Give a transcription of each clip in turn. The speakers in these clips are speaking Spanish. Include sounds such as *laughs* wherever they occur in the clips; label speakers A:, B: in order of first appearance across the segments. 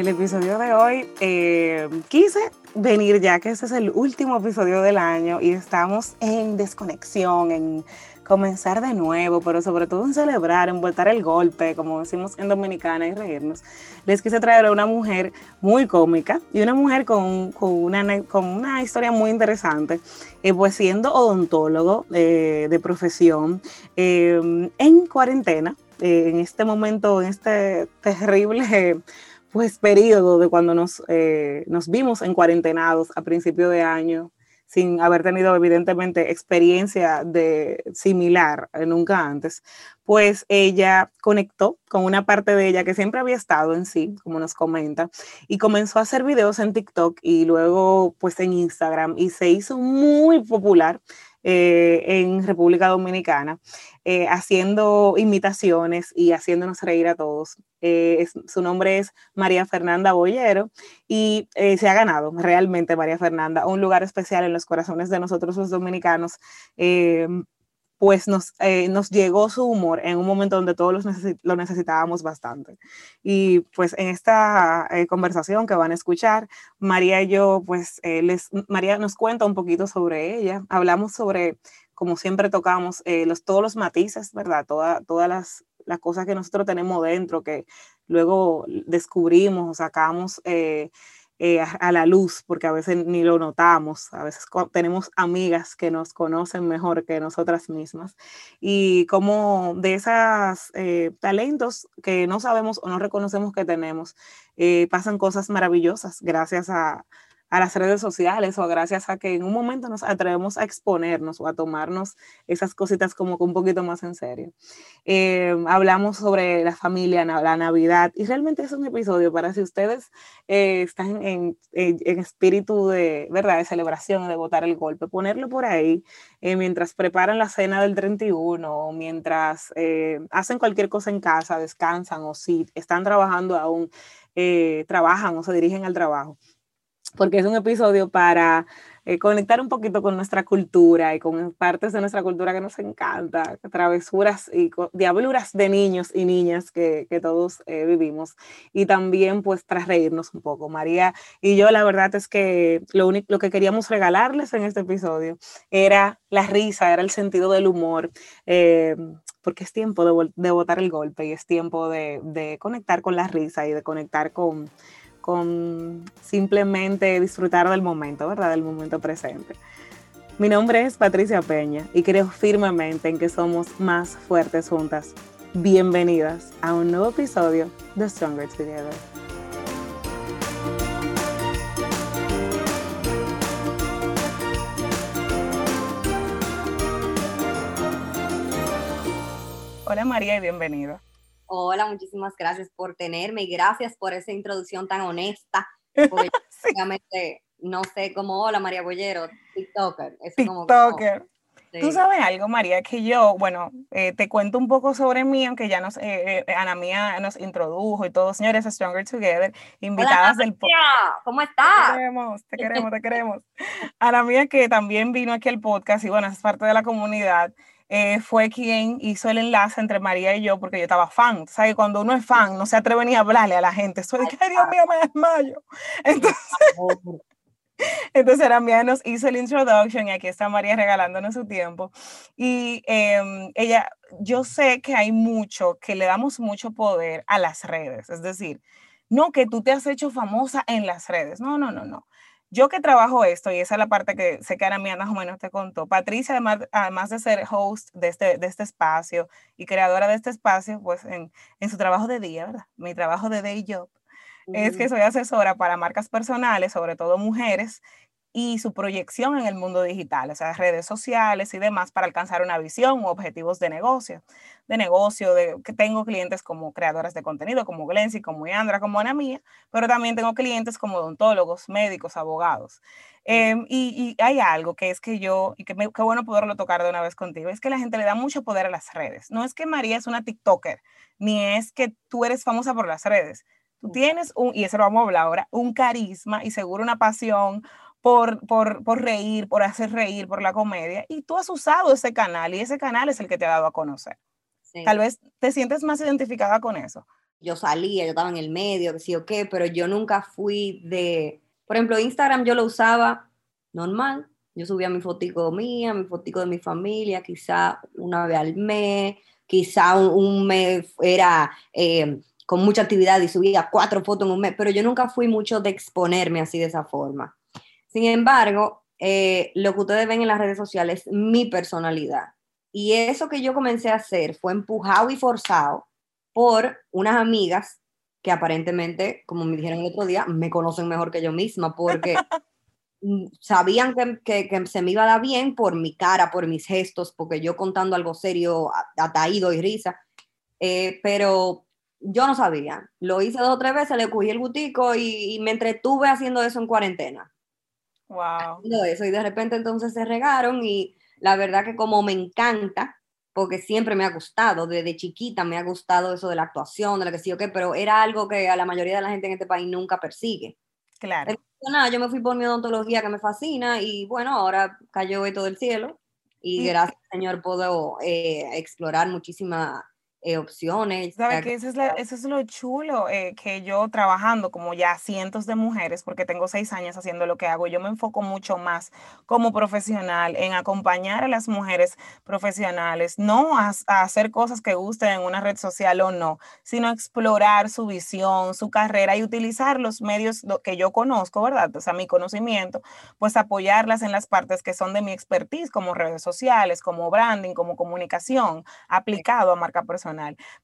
A: el episodio de hoy eh, quise venir ya que este es el último episodio del año y estamos en desconexión, en comenzar de nuevo, pero sobre todo en celebrar, en voltar el golpe, como decimos en Dominicana, y reírnos. Les quise traer a una mujer muy cómica y una mujer con, con, una, con una, historia muy interesante, eh, pues siendo odontólogo eh, de profesión eh, en cuarentena, eh, en este momento, en este terrible pues periodo de cuando nos, eh, nos vimos en cuarentenados a principio de año, sin haber tenido evidentemente experiencia de similar eh, nunca antes, pues ella conectó con una parte de ella que siempre había estado en sí, como nos comenta, y comenzó a hacer videos en TikTok y luego pues en Instagram y se hizo muy popular eh, en República Dominicana, eh, haciendo imitaciones y haciéndonos reír a todos. Eh, su nombre es María Fernanda Boyero y se ha ganado realmente María Fernanda un lugar especial en los corazones de nosotros los dominicanos pues nos, eh, nos llegó su humor en un momento donde todos los lo necesitábamos bastante. Y pues en esta eh, conversación que van a escuchar, María y yo, pues eh, les, María nos cuenta un poquito sobre ella, hablamos sobre, como siempre tocamos, los, todos los matices, ¿verdad? Toda, todas las, las cosas que nosotros tenemos dentro, que luego descubrimos o sacamos eh, a, a, la luz, porque a veces ni lo notamos, a veces tenemos amigas que nos conocen mejor que nosotras mismas, y como de esos eh, talentos que no sabemos o no reconocemos que tenemos, eh, pasan cosas maravillosas gracias a, a las redes sociales o gracias a que en un momento nos atrevemos a exponernos o a tomarnos esas cositas como un poquito más en serio. Eh, hablamos sobre la familia, la Navidad y realmente es un episodio para si ustedes eh, están en, en, en, espíritu de, ¿verdad? de celebración, de botar el golpe, ponerlo por ahí eh, mientras preparan la cena del 31 o mientras eh, hacen cualquier cosa en casa, descansan o si están trabajando aún, eh, trabajan o se dirigen al trabajo porque es un episodio para eh, conectar un poquito con nuestra cultura y con partes de nuestra cultura que nos encanta, travesuras y diabluras de niños y niñas que, todos eh, vivimos. Y también pues para reírnos un poco. María y yo la verdad es que lo, único, lo que queríamos regalarles en este episodio era la risa, era el sentido del humor. Eh, porque es tiempo de, de botar el golpe y es tiempo de conectar con la risa y de conectar con, con simplemente disfrutar del momento, ¿verdad? Del momento presente. Mi nombre es Patricia Peña y creo firmemente en que somos más fuertes juntas. Bienvenidas a un nuevo episodio de Stronger Together. Hola María y bienvenida.
B: Hola, muchísimas gracias por tenerme y gracias por esa introducción tan honesta. Porque *laughs* sí. no sé cómo, hola María Bollero, TikToker.
A: Eso TikToker. Como, sí. Tú sabes algo, María, que yo, bueno, eh, te cuento un poco sobre mí, aunque ya nos, eh, eh, Ana Mía nos introdujo y todo, señores, a Stronger Together, invitadas
B: Hola,
A: del
B: podcast. ¿Cómo estás?
A: Te queremos, te queremos, te queremos. Ana Mía, que también vino aquí al podcast y bueno, es parte de la comunidad eh, fue quien hizo el enlace entre María y yo, porque yo estaba fan. ¿Sabes? Cuando uno es fan, no se atreve ni a hablarle a la gente. Soy, Dios mío, me desmayo. *laughs* Entonces, *laughs* entonces María nos hizo el introduction y aquí está María regalándonos su tiempo. Y eh, ella, yo sé que hay mucho, que le damos mucho poder a las redes. Es decir, no que tú te has hecho famosa en las redes. No, no, no, no. Yo que trabajo esto, y esa es la parte que sé que Ana más o menos te contó, Patricia, además, además de ser host de este, de este espacio y creadora de este espacio, pues en, en su trabajo de día, ¿verdad? Mi trabajo de day job, uh -huh. es que soy asesora para marcas personales, sobre todo mujeres, y su proyección en el mundo digital, o sea, redes sociales y demás para alcanzar una visión u objetivos de negocio. De negocio, de, que tengo clientes como creadoras de contenido, como Glency, como Yandra, como Ana Mía, pero también tengo clientes como odontólogos, médicos, abogados. Eh, y, y, hay algo que es que yo, y que me, qué bueno poderlo tocar de una vez contigo, es que la gente le da mucho poder a las redes. No es que María es una TikToker, ni es que tú eres famosa por las redes. Tú tienes un, y eso lo vamos a hablar ahora, un carisma y seguro una pasión por, por, por, reír, por hacer reír, por la comedia, y tú has usado ese canal y ese canal es el que te ha dado a conocer. Sí. Tal vez te sientes más identificada con eso.
B: yo salía, yo estaba en el medio, que sí o qué, pero yo nunca fui de, por ejemplo, Instagram yo lo usaba normal, yo subía mi fotico mía, mi fotico de mi familia, quizá una vez al mes, quizá un, mes era eh, con mucha actividad y subía cuatro fotos en un mes, pero yo nunca fui mucho de exponerme así de esa forma. Sin embargo, eh, lo que ustedes ven en las redes sociales es mi personalidad. Y eso que yo comencé a hacer fue empujado y forzado por unas amigas que aparentemente, como me dijeron el otro día, me conocen mejor que yo misma, porque *laughs* sabían que, que, se me iba a dar bien por mi cara, por mis gestos, porque yo contando algo serio, ataído y risa, eh, pero yo no sabía. Lo hice dos o tres veces, le cogí el butico y, me entretuve haciendo eso en cuarentena.
A: Wow.
B: eso, y de repente entonces se regaron y la verdad que como me encanta, porque siempre me ha gustado, desde chiquita me ha gustado eso de la actuación, de lo que sí o qué, pero era algo que a la mayoría de la gente en este país nunca persigue.
A: Claro.
B: nada, yo me fui por mi odontología que me fascina y bueno, ahora cayó esto del cielo y gracias Señor puedo eh, explorar muchísimas eh, opciones.
A: ¿Sabes que eso es, eso es lo chulo? Eh, que yo trabajando como ya cientos de mujeres, porque tengo seis años haciendo lo que hago, yo me enfoco mucho más como profesional en acompañar a las mujeres profesionales, no a, hacer cosas que gusten en una red social o no, sino explorar su visión, su carrera y utilizar los medios que yo conozco, ¿verdad? O sea, mi conocimiento, pues apoyarlas en las partes que son de mi expertise, como redes sociales, como branding, como comunicación, aplicado a marca personal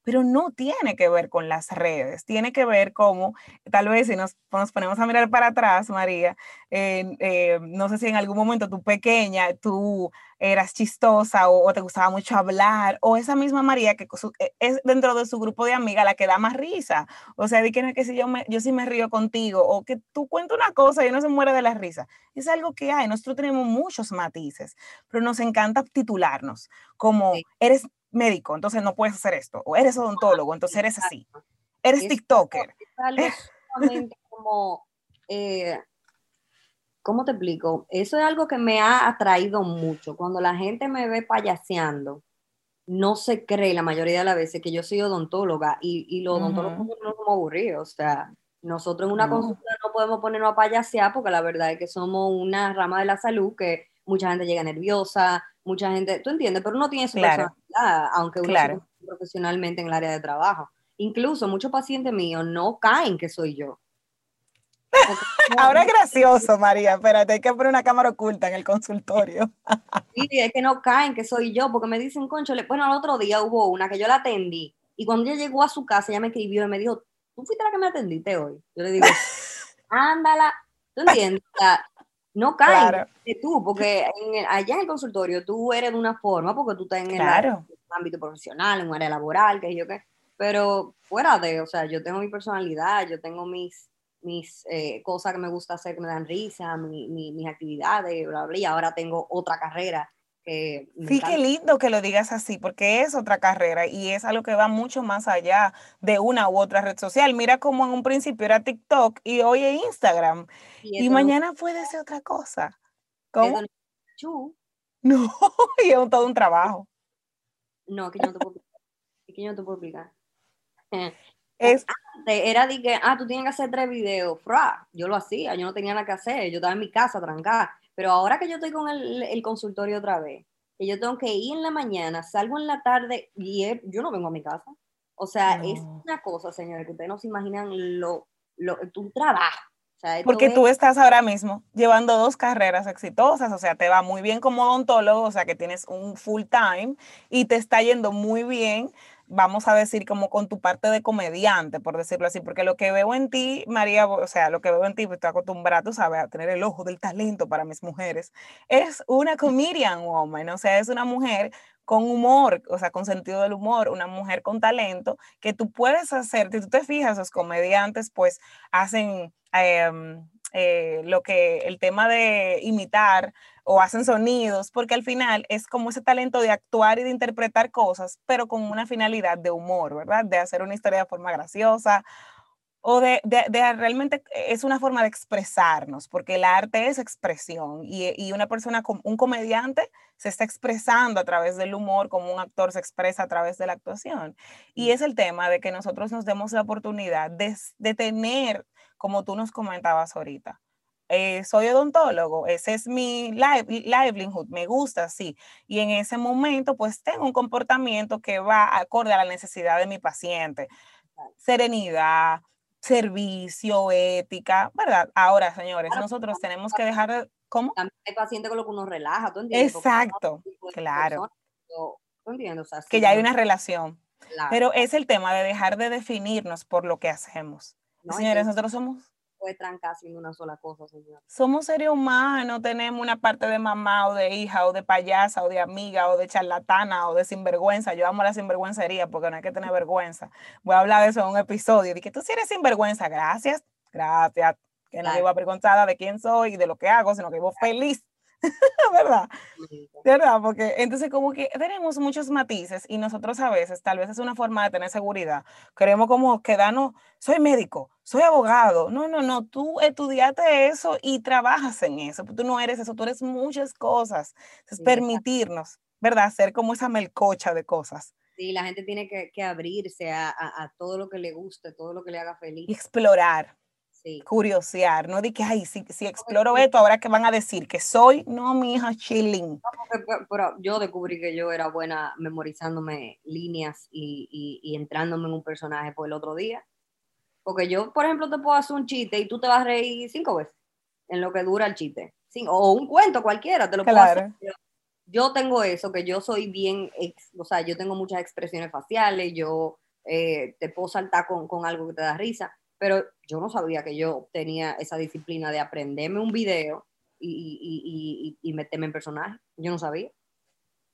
A: pero no tiene que ver con las redes, tiene que ver como, tal vez si nos, ponemos a mirar para atrás, María, eh, no sé si en algún momento tú pequeña, tú eras chistosa o, te gustaba mucho hablar, o esa misma María que e, es dentro de su grupo de amigas la que da más risa, o sea, di que no es que si yo, me, yo sí me río contigo, o que tú cuentas una cosa y uno se muere de la risa, es algo que hay, nosotros tenemos muchos matices, pero nos encanta titularnos como eres médico, entonces no puedes hacer esto, o eres odontólogo, entonces eres así, eres TikToker.
B: Es *laughs* algo como, eh, ¿cómo te explico? Eso es algo que me ha atraído mucho. Cuando la gente me ve payaseando, no se cree la mayoría de las veces que yo soy odontóloga y, y los odontólogos no somos aburridos, o sea, nosotros en una consulta no podemos ponernos a payasear porque la verdad es que somos una rama de la salud que mucha gente llega nerviosa, mucha gente, tú entiendes, pero uno tiene su personalidad, aunque uno claro. profesionalmente en el área de trabajo. Incluso muchos pacientes míos no caen que soy yo. *laughs*
A: Ahora es gracioso, María. Espérate, hay que poner una cámara oculta en el consultorio. *laughs*
B: sí, es que no caen que soy yo, porque me dicen, concho, bueno, el otro día hubo una que yo la atendí, y cuando ella llegó a su casa, ella me escribió y me dijo, tú fuiste la que me atendiste hoy. Yo le digo, *laughs* ándala, ¿tú entiendes? No caen de tú, porque allá en el consultorio tú eres de una forma, porque tú estás en el ámbito profesional, en un área laboral, que yo qué, pero fuera de, o sea, yo tengo mi personalidad, yo tengo mis, mis eh, cosas que me gusta hacer que me dan risa, mis actividades, bla, bla, y ahora tengo otra carrera
A: sí, qué lindo que lo digas así, porque es otra carrera y es algo que va mucho más allá de una u otra red social. Mira cómo en un principio era TikTok y hoy es Instagram. Y, mañana puede ser otra cosa. ¿Cómo? *laughs* No, y es todo un trabajo.
B: No, que yo no te puedo explicar. que yo no te puedo explicar. Es, era de que, ah, tú tienes que hacer tres videos. Fra, yo lo hacía, yo no tenía nada que hacer, yo estaba en mi casa trancada. Pero ahora que yo estoy con el, consultorio otra vez, que yo tengo que ir en la mañana, salgo en la tarde y yo no vengo a mi casa. O sea, es una cosa, señores, que ustedes no se imaginan lo, lo tu trabajo.
A: Porque tú estás ahora mismo llevando dos carreras exitosas, o sea, te va muy bien como odontólogo, o sea, que tienes un full time y te está yendo muy bien vamos a decir, como con tu parte de comediante, por decirlo así, porque lo que veo en ti, María, o sea, lo que veo en ti, pues estoy acostumbrada, tú sabes, a tener el ojo del talento para mis mujeres, es una comedian woman, o sea, es una mujer con humor, o sea, con sentido del humor, una mujer con talento que tú puedes hacer, si tú te fijas, los comediantes pues hacen em, eh, lo que el tema de imitar o hacen sonidos, porque al final es como ese talento de actuar y de interpretar cosas, pero con una finalidad de humor, ¿verdad? De hacer una historia de forma graciosa o de, de, realmente es una forma de expresarnos, porque el arte es expresión y, y, una persona, un comediante, se está expresando a través del humor como un actor se expresa a través de la actuación. Y es el tema de que nosotros nos demos la oportunidad de, de tener, como tú nos comentabas ahorita, eh, soy odontólogo, ese es mi livelihood, me gusta, sí. Y en ese momento, pues tengo un comportamiento que va acorde a la necesidad de mi paciente. Serenidad, servicio, ética, ¿verdad? Ahora, señores, nosotros tenemos que dejar de... ¿Cómo?
B: También hay pacientes con lo que uno relaja,
A: ¿tú entiendes? Exacto, claro. ¿Tú entiendes? que ya hay una relación. Pero es el tema de dejar de definirnos por lo que hacemos. Señores, nosotros somos
B: puede trancar haciendo una sola cosa, señor.
A: Somos seres humanos, tenemos una parte de mamá o de hija o de payasa o de amiga o de charlatana o de sinvergüenza. Yo amo la sinvergüencería porque no hay que tener vergüenza. Voy a hablar de eso en un episodio. Dije, tú sí eres sinvergüenza, gracias, gracias. Que no vivo avergonzada de quién soy y de lo que hago, sino que vivo feliz *laughs* ¿verdad? ¿Verdad? Porque entonces como que tenemos muchos matices y nosotros a veces, tal vez es una forma de tener seguridad, queremos como quedarnos, soy médico, soy abogado, no, no, no, tú estudiaste eso y trabajas en eso, tú no eres eso, tú eres muchas cosas, es permitirnos, ¿verdad? Ser como esa melcocha de cosas.
B: Sí, la gente tiene que, abrirse a, a, todo lo que le guste, todo lo que le haga feliz.
A: Y explorar curiosear, no de que, ay, si, si exploro esto, ahora que van a decir que soy, no, mi hija, chilling.
B: pero, yo descubrí que yo era buena memorizándome líneas y, y, entrándome en un personaje por el otro día. Porque yo, por ejemplo, te puedo hacer un chiste y tú te vas a reír cinco veces en lo que dura el chiste. o un cuento cualquiera, te lo puedo hacer. Yo tengo eso, que yo soy bien, o sea, yo tengo muchas expresiones faciales, yo eh, te puedo saltar con, con algo que te da risa pero yo no sabía que yo tenía esa disciplina de aprenderme un video y, y, y, meterme en personaje. Yo no sabía.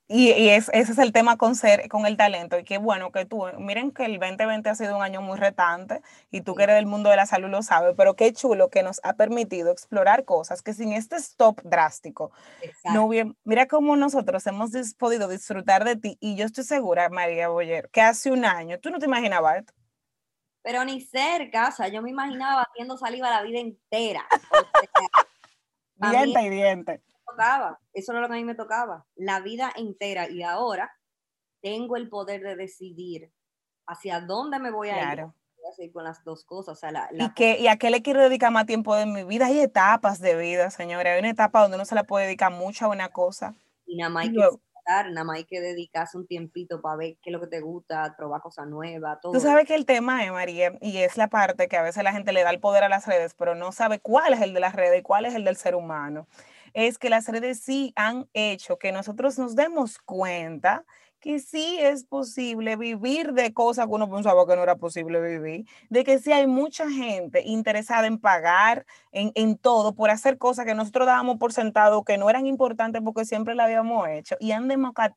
A: Y, es, ese es el tema con ser, con el talento. Y qué bueno que tú, miren que el 2020 ha sido un año muy retante y tú que eres del mundo de la salud lo sabes, pero qué chulo que nos ha permitido explorar cosas que sin este stop drástico, no bien, mira cómo nosotros hemos podido disfrutar de ti. Y yo estoy segura, María Boyer, que hace un año tú no te imaginabas esto
B: pero ni cerca, o sea, yo me imaginaba batiendo saliva la vida entera. *laughs*
A: diente y diente.
B: Tocaba, eso era lo que a mí me tocaba, la vida entera. Y ahora tengo el poder de decidir hacia dónde me voy a ir. Voy a con las dos cosas. O sea, la,
A: ¿Y, qué, ¿Y a qué le quiero dedicar más tiempo de mi vida? Hay etapas de vida, señora. Hay una etapa donde uno se le puede dedicar mucho a una cosa.
B: Y nada más hay que nada más hay que dedicarse un tiempito para ver qué es lo que te gusta, probar cosas nuevas, todo.
A: Tú sabes que el tema es, María, y es la parte que a veces la gente le da el poder a las redes, pero no sabe cuál es el de las redes y cuál es el del ser humano. Es que las redes sí han hecho que nosotros nos demos cuenta que sí es posible vivir de cosas que uno pensaba que no era posible vivir, de que sí hay mucha gente interesada en pagar en, en todo por hacer cosas que nosotros dábamos por sentado que no eran importantes porque siempre la habíamos hecho y han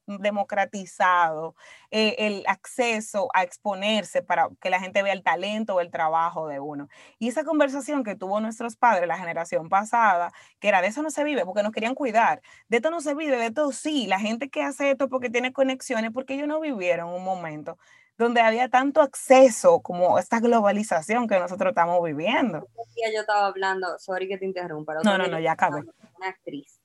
A: democratizado eh, el acceso a exponerse para que la gente vea el talento o el trabajo de uno. Y esa conversación que tuvo nuestros padres, la generación pasada, que era de eso no se vive porque nos querían cuidar, de esto no se vive, de esto sí, la gente que hace esto porque tiene conexión porque ellos no vivieron un momento donde había tanto acceso como esta globalización que nosotros estamos viviendo.
B: Yo estaba hablando, sorry que te interrumpa.
A: No, no, no, ya acabé.
B: Una actriz.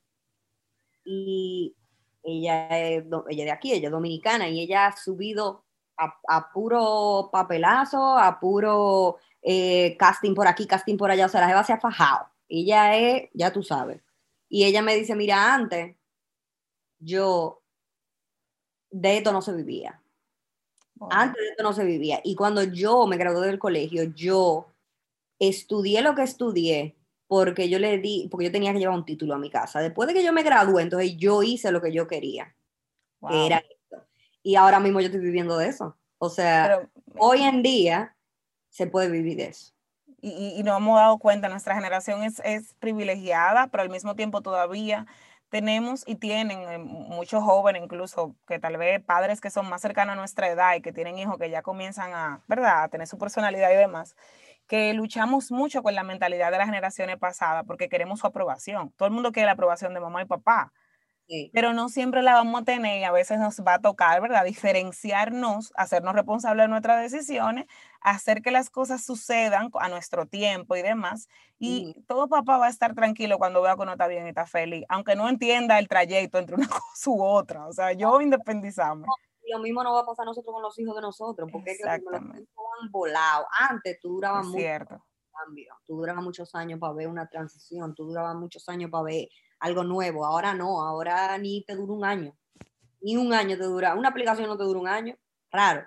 B: Y ella es, ella de aquí, ella es dominicana, y ella ha subido a, puro papelazo, a puro eh, casting por aquí, casting por allá, o sea, la jeva se ha fajado. Ella es, ya tú sabes. Y ella me dice, mira, antes yo de esto no se vivía. Antes de esto no se vivía. Y cuando yo me gradué del colegio, yo estudié lo que estudié porque yo le di, porque yo tenía que llevar un título a mi casa. Después de que yo me gradué, entonces yo hice lo que yo quería. era esto. Y ahora mismo yo estoy viviendo de eso. O sea, hoy en día se puede vivir de eso.
A: Y, y, nos hemos dado cuenta, nuestra generación es, es privilegiada, pero al mismo tiempo todavía tenemos y tienen eh, muchos jóvenes, incluso que tal vez padres que son más cercanos a nuestra edad y que tienen hijos que ya comienzan a, ¿verdad?, a tener su personalidad y demás, que luchamos mucho con la mentalidad de las generaciones pasadas porque queremos su aprobación. Todo el mundo quiere la aprobación de mamá y papá. Pero no siempre la vamos a tener y a veces nos va a tocar, ¿verdad? Diferenciarnos, hacernos responsables de nuestras decisiones, hacer que las cosas sucedan a nuestro tiempo y demás. Y todo papá va a estar tranquilo cuando vea que no está bien y está feliz, aunque no entienda el trayecto entre una *laughs* cosa u otra. O sea, yo independizarme.
B: lo mismo no va a pasar nosotros con los hijos de nosotros, porque es que los han volado. Antes tú durabas mucho cambio, tú durabas muchos años para ver una transición, tú durabas muchos años para ver algo nuevo. Ahora no, ahora ni te dura un año. Ni un año te dura. Una aplicación no te dura un año. Raro.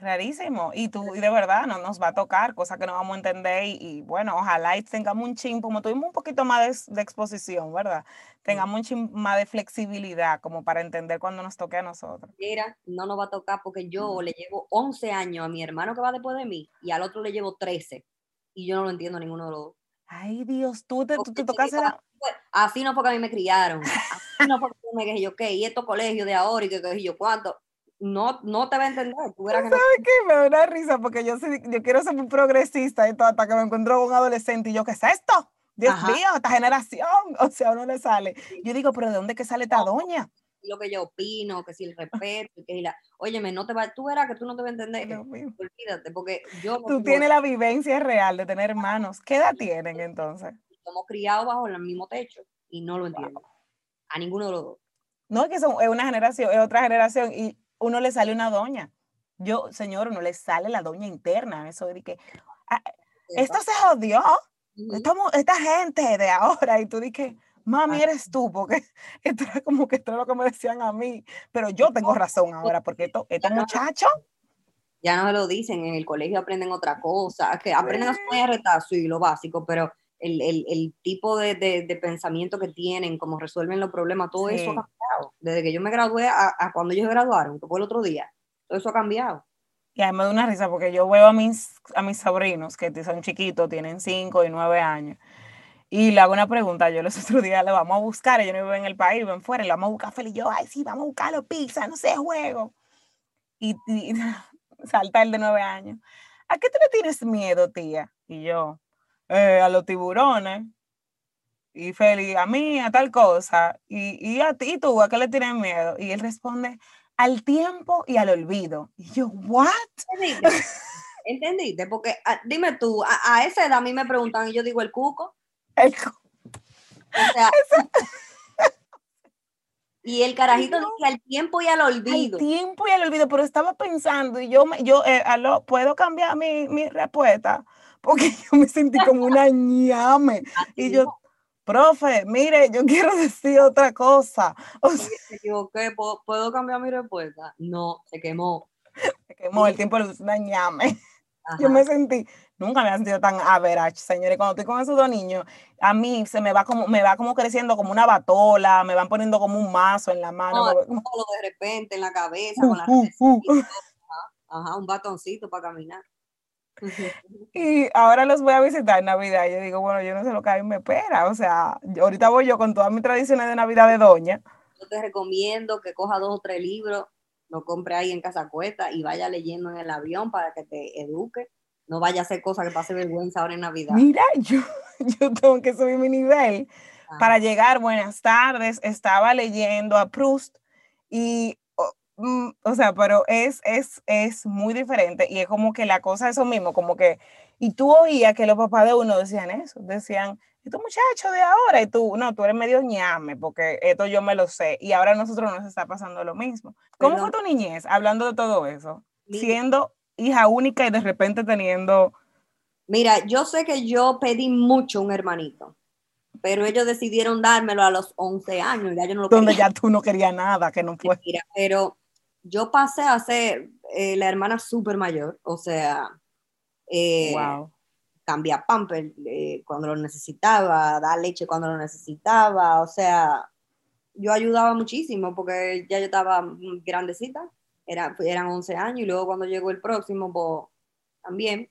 A: Rarísimo. Y tú, y de verdad, no nos va a tocar, cosa que no vamos a entender. Y, bueno, ojalá tengamos un chin, como tuvimos un poquito más de, exposición, ¿verdad? Tengamos un chin más de flexibilidad, como para entender cuando nos toque a nosotros.
B: Mira, no nos va a tocar porque yo le llevo 11 años a mi hermano que va después de mí y al otro le llevo 13. Y yo no lo entiendo ninguno de los dos.
A: Ay, Dios, tú te, tú te tocas la
B: así no fue que a mí me criaron, así no fue que me dije yo, ¿qué? Y estos colegios de ahora y que, que yo, ¿cuánto? No, no te va a entender.
A: Tú ¿Sabes qué? Me da una risa porque yo, yo quiero ser muy progresista y todo, hasta que me encuentro con un adolescente y yo, ¿qué es esto? Dios mío, esta generación, *laughs* o sea, uno le sale. Yo digo, pero ¿de dónde que sale esta doña?
B: Lo que yo opino, que si el *laughs* respeto, que la, óyeme, no te va, tú verás que tú no te vas a entender. Olvídate, porque yo.
A: tú tienes la vivencia real de tener hermanos. ¿Qué edad tienen entonces?
B: Somos criados bajo el mismo techo y no lo entiendo. A ninguno de los dos.
A: No, es que son, es una generación, es otra generación y uno le sale una doña. Yo, señor, uno le sale la doña interna, eso de que ah, esto se jodió. Estamos, esta gente de ahora, y tú dices, mami, eres tú, porque *laughs* esto era como que esto es lo que me decían a mí, pero yo tengo razón ahora, porque esto, estos muchachos
B: ya no se lo dicen, en el colegio aprenden otra cosa, que aprenden a poner retazo y lo básico, pero el, el, el tipo de, de, de, pensamiento que tienen, cómo resuelven los problemas, todo eso ha cambiado. Desde que yo me gradué a, a, cuando ellos graduaron, que fue el otro día, todo eso ha cambiado.
A: Y a mí me da una risa porque yo veo a mis, a mis sobrinos que son chiquitos, tienen 5 y 9 años, y le hago una pregunta, yo los *laughs* otros días le vamos a buscar, ellos no viven en el país, viven fuera, le vamos a buscar feliz, yo, ay, sí, vamos a buscar los pizza, no sé, juego. Y, y *laughs* salta el de 9 años. ¿A qué tú le tienes miedo, tía? Y yo, eh, a los tiburones. Y Feli, a mí, a tal cosa. Y, y a ti, tú, ¿a qué le tienes miedo? Y él responde, al tiempo y al olvido. Y yo, ¿what?
B: ¿Entendiste? Porque ah, dime tú, a, esa edad a mí me preguntan y yo digo el cuco.
A: El cuco.
B: O sea, *laughs* y el carajito dice al tiempo y al olvido.
A: Al tiempo y al olvido, pero estaba pensando y yo, yo eh, ¿puedo cambiar mi, mi respuesta? Porque *laughs* yo me sentí como una ñame. *laughs* Y yo, profe, mire, yo *laughs* quiero decir otra cosa.
B: O sea, me equivoqué, ¿Puedo, cambiar mi respuesta? No, se quemó.
A: Se quemó, el tiempo de una ñame. Yo me sentí, nunca me he sentido tan average, señores. Cuando estoy con esos dos niños, a mí se me va como, me va como creciendo como una batola, me van poniendo como un mazo en la mano.
B: No, de repente en la cabeza, con la uh, uh, uh. Ajá, un batoncito para caminar.
A: Y ahora los voy a visitar en Navidad. Yo digo, bueno, yo no sé lo que a mí me espera. O sea, ahorita voy yo con todas mis tradiciones de Navidad de Doña.
B: Yo te recomiendo que coja dos o tres libros, lo compre ahí en Casa Cuesta y vaya leyendo en el avión para que te eduque. No vaya a hacer cosas que pase vergüenza ahora en Navidad.
A: Mira, *laughs* yo, yo tengo que subir mi nivel. Ah. Para llegar, buenas tardes, estaba leyendo a Proust y Mm, o sea, pero es, es, es muy diferente y es como que la cosa es eso mismo, como que, y tú oías que los papás de uno decían eso, decían, estos muchacho de ahora, y tú, no, tú eres medio ñame, porque esto yo me lo sé, y ahora a nosotros nos está pasando lo mismo. ¿Cómo fue tu niñez, hablando de todo eso? Siendo hija única y de repente teniendo...
B: Mira, yo sé que yo pedí mucho un hermanito, pero ellos decidieron dármelo a los 11 años, ya yo no lo
A: Donde ya tú no querías nada, que no fue.
B: Mira, pero yo pasé a ser eh, la hermana súper mayor, o sea, eh, cambiar pamper eh, cuando lo necesitaba, dar leche cuando lo necesitaba, o sea, yo ayudaba muchísimo porque ya yo estaba grandecita, era, eran 11 años y luego cuando llegó el próximo, pues también.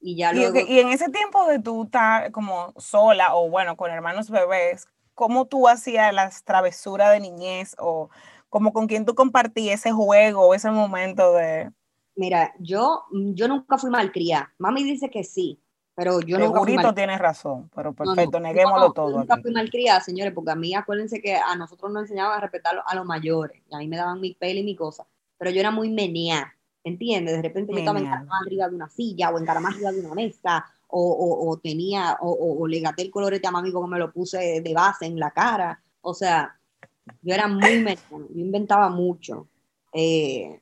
B: Y, ya luego...
A: y en ese tiempo de tú estar como sola o bueno, con hermanos bebés, ¿cómo tú hacías las travesuras de niñez o como con quien tú compartí ese juego, ese momento de...
B: Mira, yo, yo nunca fui malcriada. Mami dice que sí, Pero yo
A: nunca fui mal... tienes razón, pero perfecto, neguémoslo todo. Yo
B: nunca fui malcriada, señores, porque a mí acuérdense que a nosotros nos enseñaban a respetar a los mayores, y a mí me daban mi pelo y mi cosa, pero yo era muy menea, ¿entiendes? De repente yo estaba encaramada arriba de una silla o encaramada arriba de una mesa, o, o, o tenía, o, o, le gaté el colorete a mami porque me lo puse de base en la cara, o sea, yo era muy menea, yo inventaba mucho. Eh,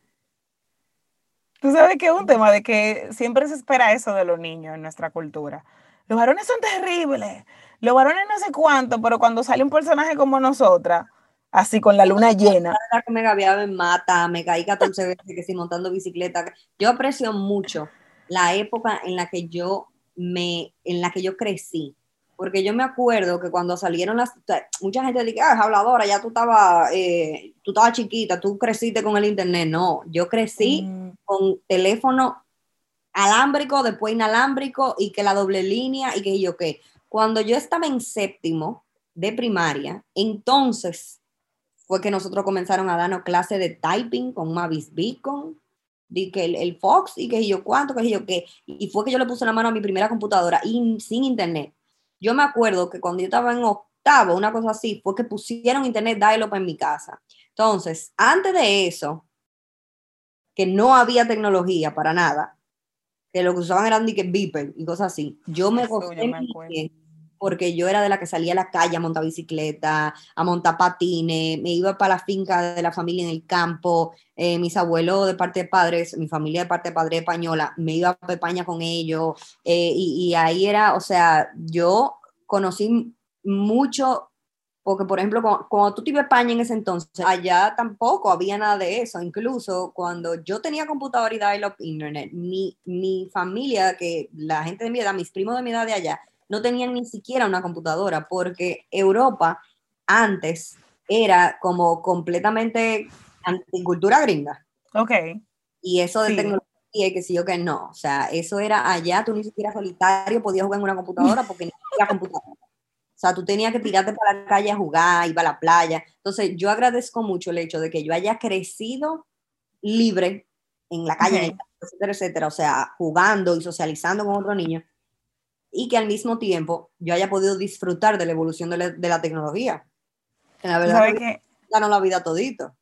A: Tú sabes que es un tema de que siempre se espera eso de los niños en nuestra cultura. Los varones son terribles, los varones no sé cuánto, pero cuando sale un personaje como nosotras, así con la luna llena.
B: Me gaviaba en mata, me caí 14 veces que sí montando bicicleta. Yo aprecio mucho la época en la que yo me, en la que yo crecí porque yo me acuerdo que cuando salieron las, mucha gente dice, ah, es habladora, ya tú estabas, eh, tú estabas chiquita, tú creciste con el internet. No, yo crecí mm. con teléfono alámbrico, después inalámbrico y que la doble línea y que yo qué. Cuando yo estaba en séptimo de primaria, entonces fue que nosotros comenzaron a darnos clase de typing con Mavis Beacon, di que el, Fox y que yo cuánto, que yo qué. Y fue que yo le puse la mano a mi primera computadora y sin internet yo me acuerdo que cuando yo estaba en octavo, una cosa así, fue que pusieron internet dial-up en mi casa. Entonces, antes de eso, que no había tecnología para nada, que lo que usaban eran que beeper y cosas así. Yo me gocé porque yo era de la que salía a la calle a montar bicicleta, a montar patines, me iba para la finca de la familia en el campo, eh, mis abuelos de parte de padres, mi familia de parte de padre española, me iba a Pepaña con ellos, eh, y, y, ahí era, o sea, yo conocí mucho, porque por ejemplo, cuando, tú te ibas a España en ese entonces, allá tampoco había nada de eso, incluso cuando yo tenía computadora y dial-up internet, mi, mi familia, que la gente de mi edad, mis primos de mi edad de allá, no tenían ni siquiera una computadora, porque Europa antes era como completamente anticultura gringa.
A: Ok.
B: Y eso de tecnología, que sí o que no. O sea, eso era allá, tú ni siquiera solitario podías jugar en una computadora porque ni siquiera *laughs* computadora. O sea, tú tenías que tirarte para la calle a jugar, iba a la playa. Entonces, yo agradezco mucho el hecho de que yo haya crecido libre en la calle, etcétera, etcétera. O sea, jugando y socializando con otros niños y que al mismo tiempo yo haya podido disfrutar de la evolución de la, tecnología. la verdad que ganó la vida todito.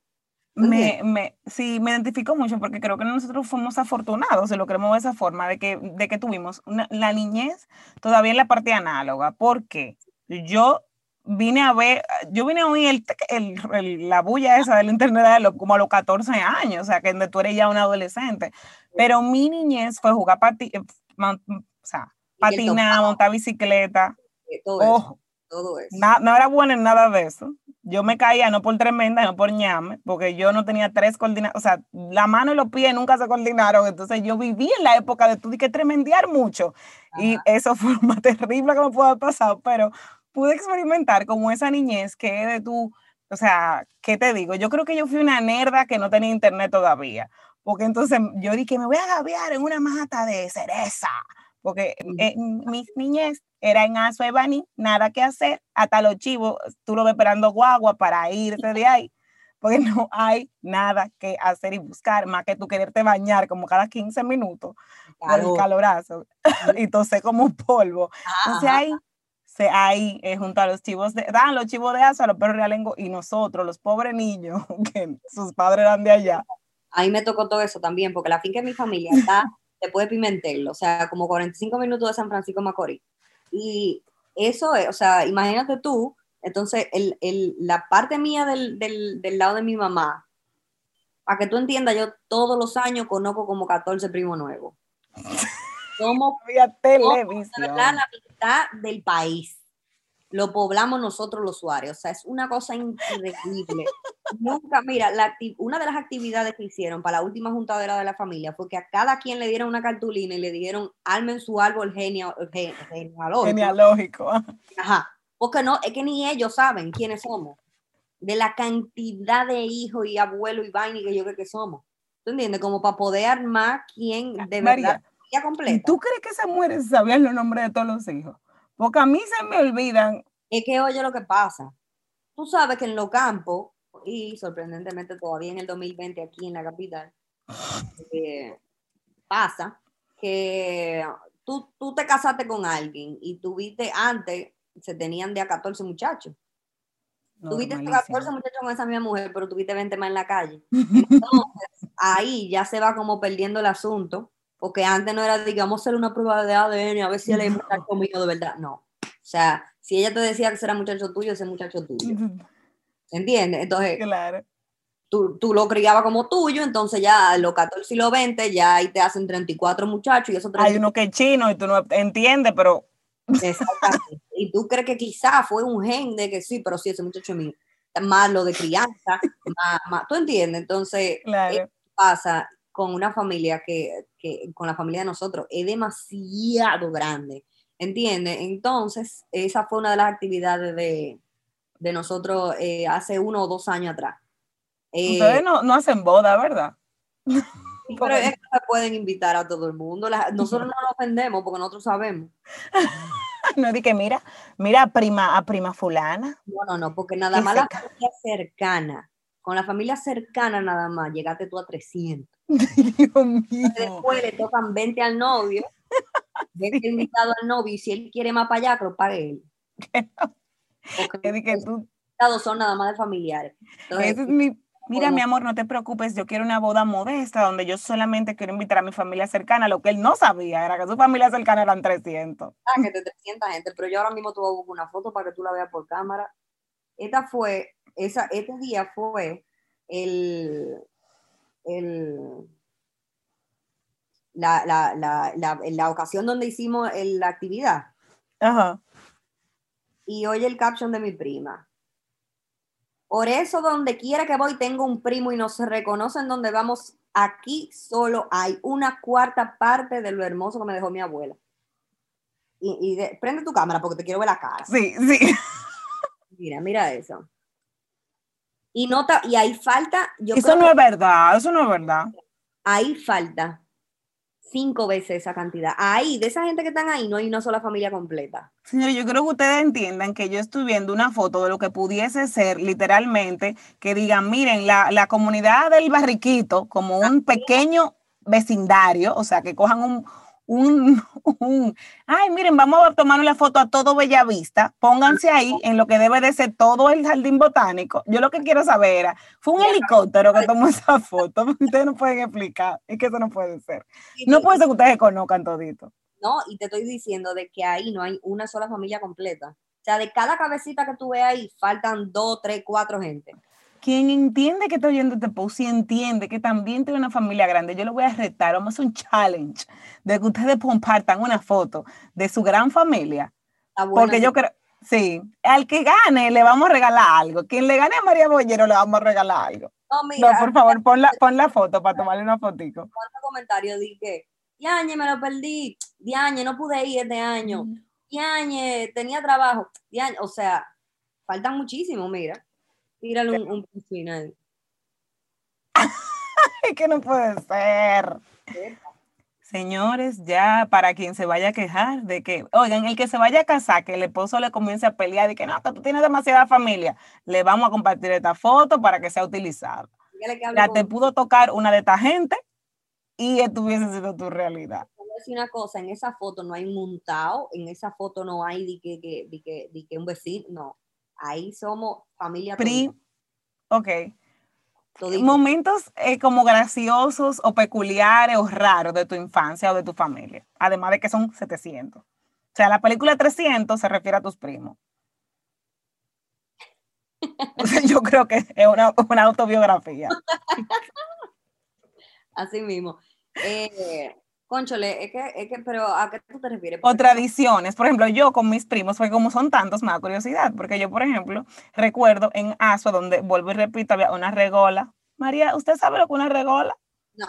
A: Me, me, sí, me identifico mucho porque creo que nosotros fuimos afortunados, se lo creemos de esa forma, de que, de que tuvimos la niñez todavía en la parte análoga, porque yo vine a ver, yo vine a oír el, la bulla esa del internet de como a los 14 años, o sea, que tú eres ya un adolescente, pero mi niñez fue jugar ti, eh, o sea, patinar, montar bicicleta.
B: Todo todo eso.
A: no era bueno en nada de eso. Yo me caía no por tremenda, no por ñame, porque yo no tenía tres coordinadas, o sea, la mano y los pies nunca se coordinaron, entonces yo viví en la época de tú que tremendear mucho y eso *laughs* fue más terrible que me pudo haber pasado, pero pude experimentar como esa niñez que de tú, o sea, ¿qué te digo? Yo creo que yo fui una nerda que no tenía internet todavía, porque entonces yo dije, me voy a gaviar en una mata de cereza, porque en mi niñez era en Aso Bani, nada que hacer, hasta los chivos, tú lo ves esperando guagua para irte de ahí, porque *laughs* no hay nada que hacer y buscar, más que tú quererte bañar como cada 15 minutos con el calorazo, *laughs* y entonces como un polvo. Entonces ahí, se, ahí eh, junto a los chivos de, dan los chivos de Aso, a los perros realengo, y nosotros, los pobres niños, *laughs* que sus padres eran de allá.
B: Ahí me tocó todo eso también, porque la finca de mi familia está después de Pimentel, o sea, como 45 minutos de San Francisco Macorís. Y eso es, o sea, imagínate tú, entonces el, el, la parte mía del, del, del, lado de mi mamá, para que tú entiendas, yo todos los años conozco como 14 primos nuevos. *laughs* Somos,
A: televisión.
B: la mitad del país lo poblamos nosotros los usuarios. O sea, es una cosa increíble. *laughs* Nunca, mira, la, una de las actividades que hicieron para la última juntadera de la familia fue que a cada quien le dieron una cartulina y le dijeron, armen su árbol genealógico.
A: Genealógico.
B: Ajá. Porque no, es que ni ellos saben quiénes somos. De la cantidad de hijos y abuelos y vaina que yo creo que somos. ¿Tú entiendes? Como para poder armar quién de verdad.
A: ¿Y tú crees que esa mujeres sabían los nombres de todos los hijos? Porque a mí se me olvidan.
B: Es que oye lo que pasa. Tú sabes que en los campos, y sorprendentemente todavía en el 2020 aquí en la capital, eh, pasa que tú, tú te casaste con alguien y tuviste antes, se tenían de a 14 muchachos. Tuviste 14 muchachos con esa misma mujer, pero tuviste 20 más en la calle. *laughs* Entonces, ahí ya se va como perdiendo el asunto, porque antes no era, digamos, hacer una prueba de ADN, a ver si él es muchacho mío de verdad. No. O sea, si ella te decía que era muchacho tuyo, ese muchacho tuyo. ¿Entiendes? Entonces,
A: claro.
B: tú, tú lo criabas como tuyo, entonces ya los 14 y los 20, ya ahí te hacen 34 muchachos y eso
A: Hay uno que es chino y tú no entiendes, pero
B: Exactamente. *laughs* y tú crees que quizás fue un gen de que sí, pero sí, ese muchacho mío. Más lo de crianza, más, ¿tú entiendes? Entonces,
A: claro.
B: pasa con una familia que, que, con la familia de nosotros, es demasiado grande, ¿entiendes? Entonces, esa fue una de las actividades de, de nosotros eh, hace uno o dos años atrás.
A: Eh, Ustedes no, no hacen boda, ¿verdad? *laughs*
B: pero es que pueden invitar a todo el mundo. nosotros no nos ofendemos porque nosotros sabemos. *laughs*
A: no di que mira, mira a prima, a prima fulana.
B: No, no, no, porque nada más la familia cercana, con la familia cercana nada más, llegaste tú a 300. *laughs*
A: Dios mío.
B: Después le tocan 20 al novio, *laughs* 20 invitado al novio, y si él quiere más para allá, que lo pague él. *laughs*
A: Porque que tú...
B: son nada más de familiares.
A: Ese es mi Mira, mi amor, no te preocupes, yo quiero una boda modesta donde yo solamente quiero invitar a mi familia cercana. Lo que él no sabía era que su familia cercana eran 300.
B: Ah, que de 300 gente, pero yo ahora mismo te voy a buscar una foto para que tú la veas por cámara. Esta fue, esa, este día fue el, el, la, la, la, la, la ocasión donde hicimos la actividad.
A: Ajá.
B: Y oye el caption de mi prima por eso donde quiera que voy tengo un primo y no se reconocen donde vamos. Aquí solo hay una cuarta parte de lo hermoso que me dejó mi abuela. Y, prende tu cámara porque te quiero ver la cara.
A: Sí, sí.
B: Mira, mira eso. Y nota, y ahí falta.
A: eso no es verdad, eso no es verdad.
B: Ahí falta cinco veces esa cantidad. Ahí, de esa gente que están ahí, no hay una sola familia completa.
A: Señores, yo creo que ustedes entiendan que yo estoy viendo una foto de lo que pudiese ser literalmente, que digan, miren, la, la comunidad del barriquito como un pequeño vecindario, o sea, que cojan un, un, *laughs* un, ay, miren, vamos a tomar una foto a todo Bellavista, pónganse ahí en lo que debe de ser todo el jardín botánico. Yo lo que quiero saber era, fue un helicóptero que tomó esa foto, *laughs* ustedes no pueden explicar, es que eso no puede ser. No puede ser que ustedes conozcan todito.
B: No, y te estoy diciendo de que ahí no hay una sola familia completa. O sea, de cada cabecita que tú ves ahí, faltan dos, tres, cuatro gente
A: quien entiende que está oyendo este post y entiende que también tiene una familia grande, yo le voy a retar, vamos a hacer un challenge de que ustedes compartan una foto de su gran familia. Porque yo creo, sí, al que gane le vamos a regalar algo. Quien le gane a María Bollero le vamos a regalar algo. No, mira, no por favor, *laughs* pon la, pon la foto para tomarle una fotico.
B: ¿Cuántos comentarios dije? Diañe, me lo perdí. Diañe, no pude ir este año. Diañe, tenía trabajo. Diañe, o sea, faltan muchísimo, mira. Tírale un, un piscina ahí. *laughs*
A: que no puede ser. Señores, ya para quien se vaya a quejar de que, oigan, el que se vaya a casar, que el esposo le comience a pelear y que no, que tú tienes demasiada familia, le vamos a compartir esta foto para que sea utilizada. Ya te pudo tocar una de esta gente y estuviese siendo tu realidad.
B: decir una cosa, en esa foto no hay un montado, en esa foto no hay de que, de que, de que un vecino, no ahí somos familia.
A: Pri ok. Momentos eh, como graciosos o peculiares o raros de tu infancia o de tu familia, además de que son 700. O sea, la película 300 se refiere a tus primos. *laughs* yo creo que es una, una autobiografía.
B: Así mismo. Eh, Conchole, es que, es que, pero ¿a qué tú te refieres?
A: O tradiciones. Por ejemplo, yo con mis primos, fue como son tantos, me da curiosidad, porque yo, por ejemplo, recuerdo en Asua, donde vuelvo y repito, había una regola. María, ¿usted sabe lo que es una regola?
B: No.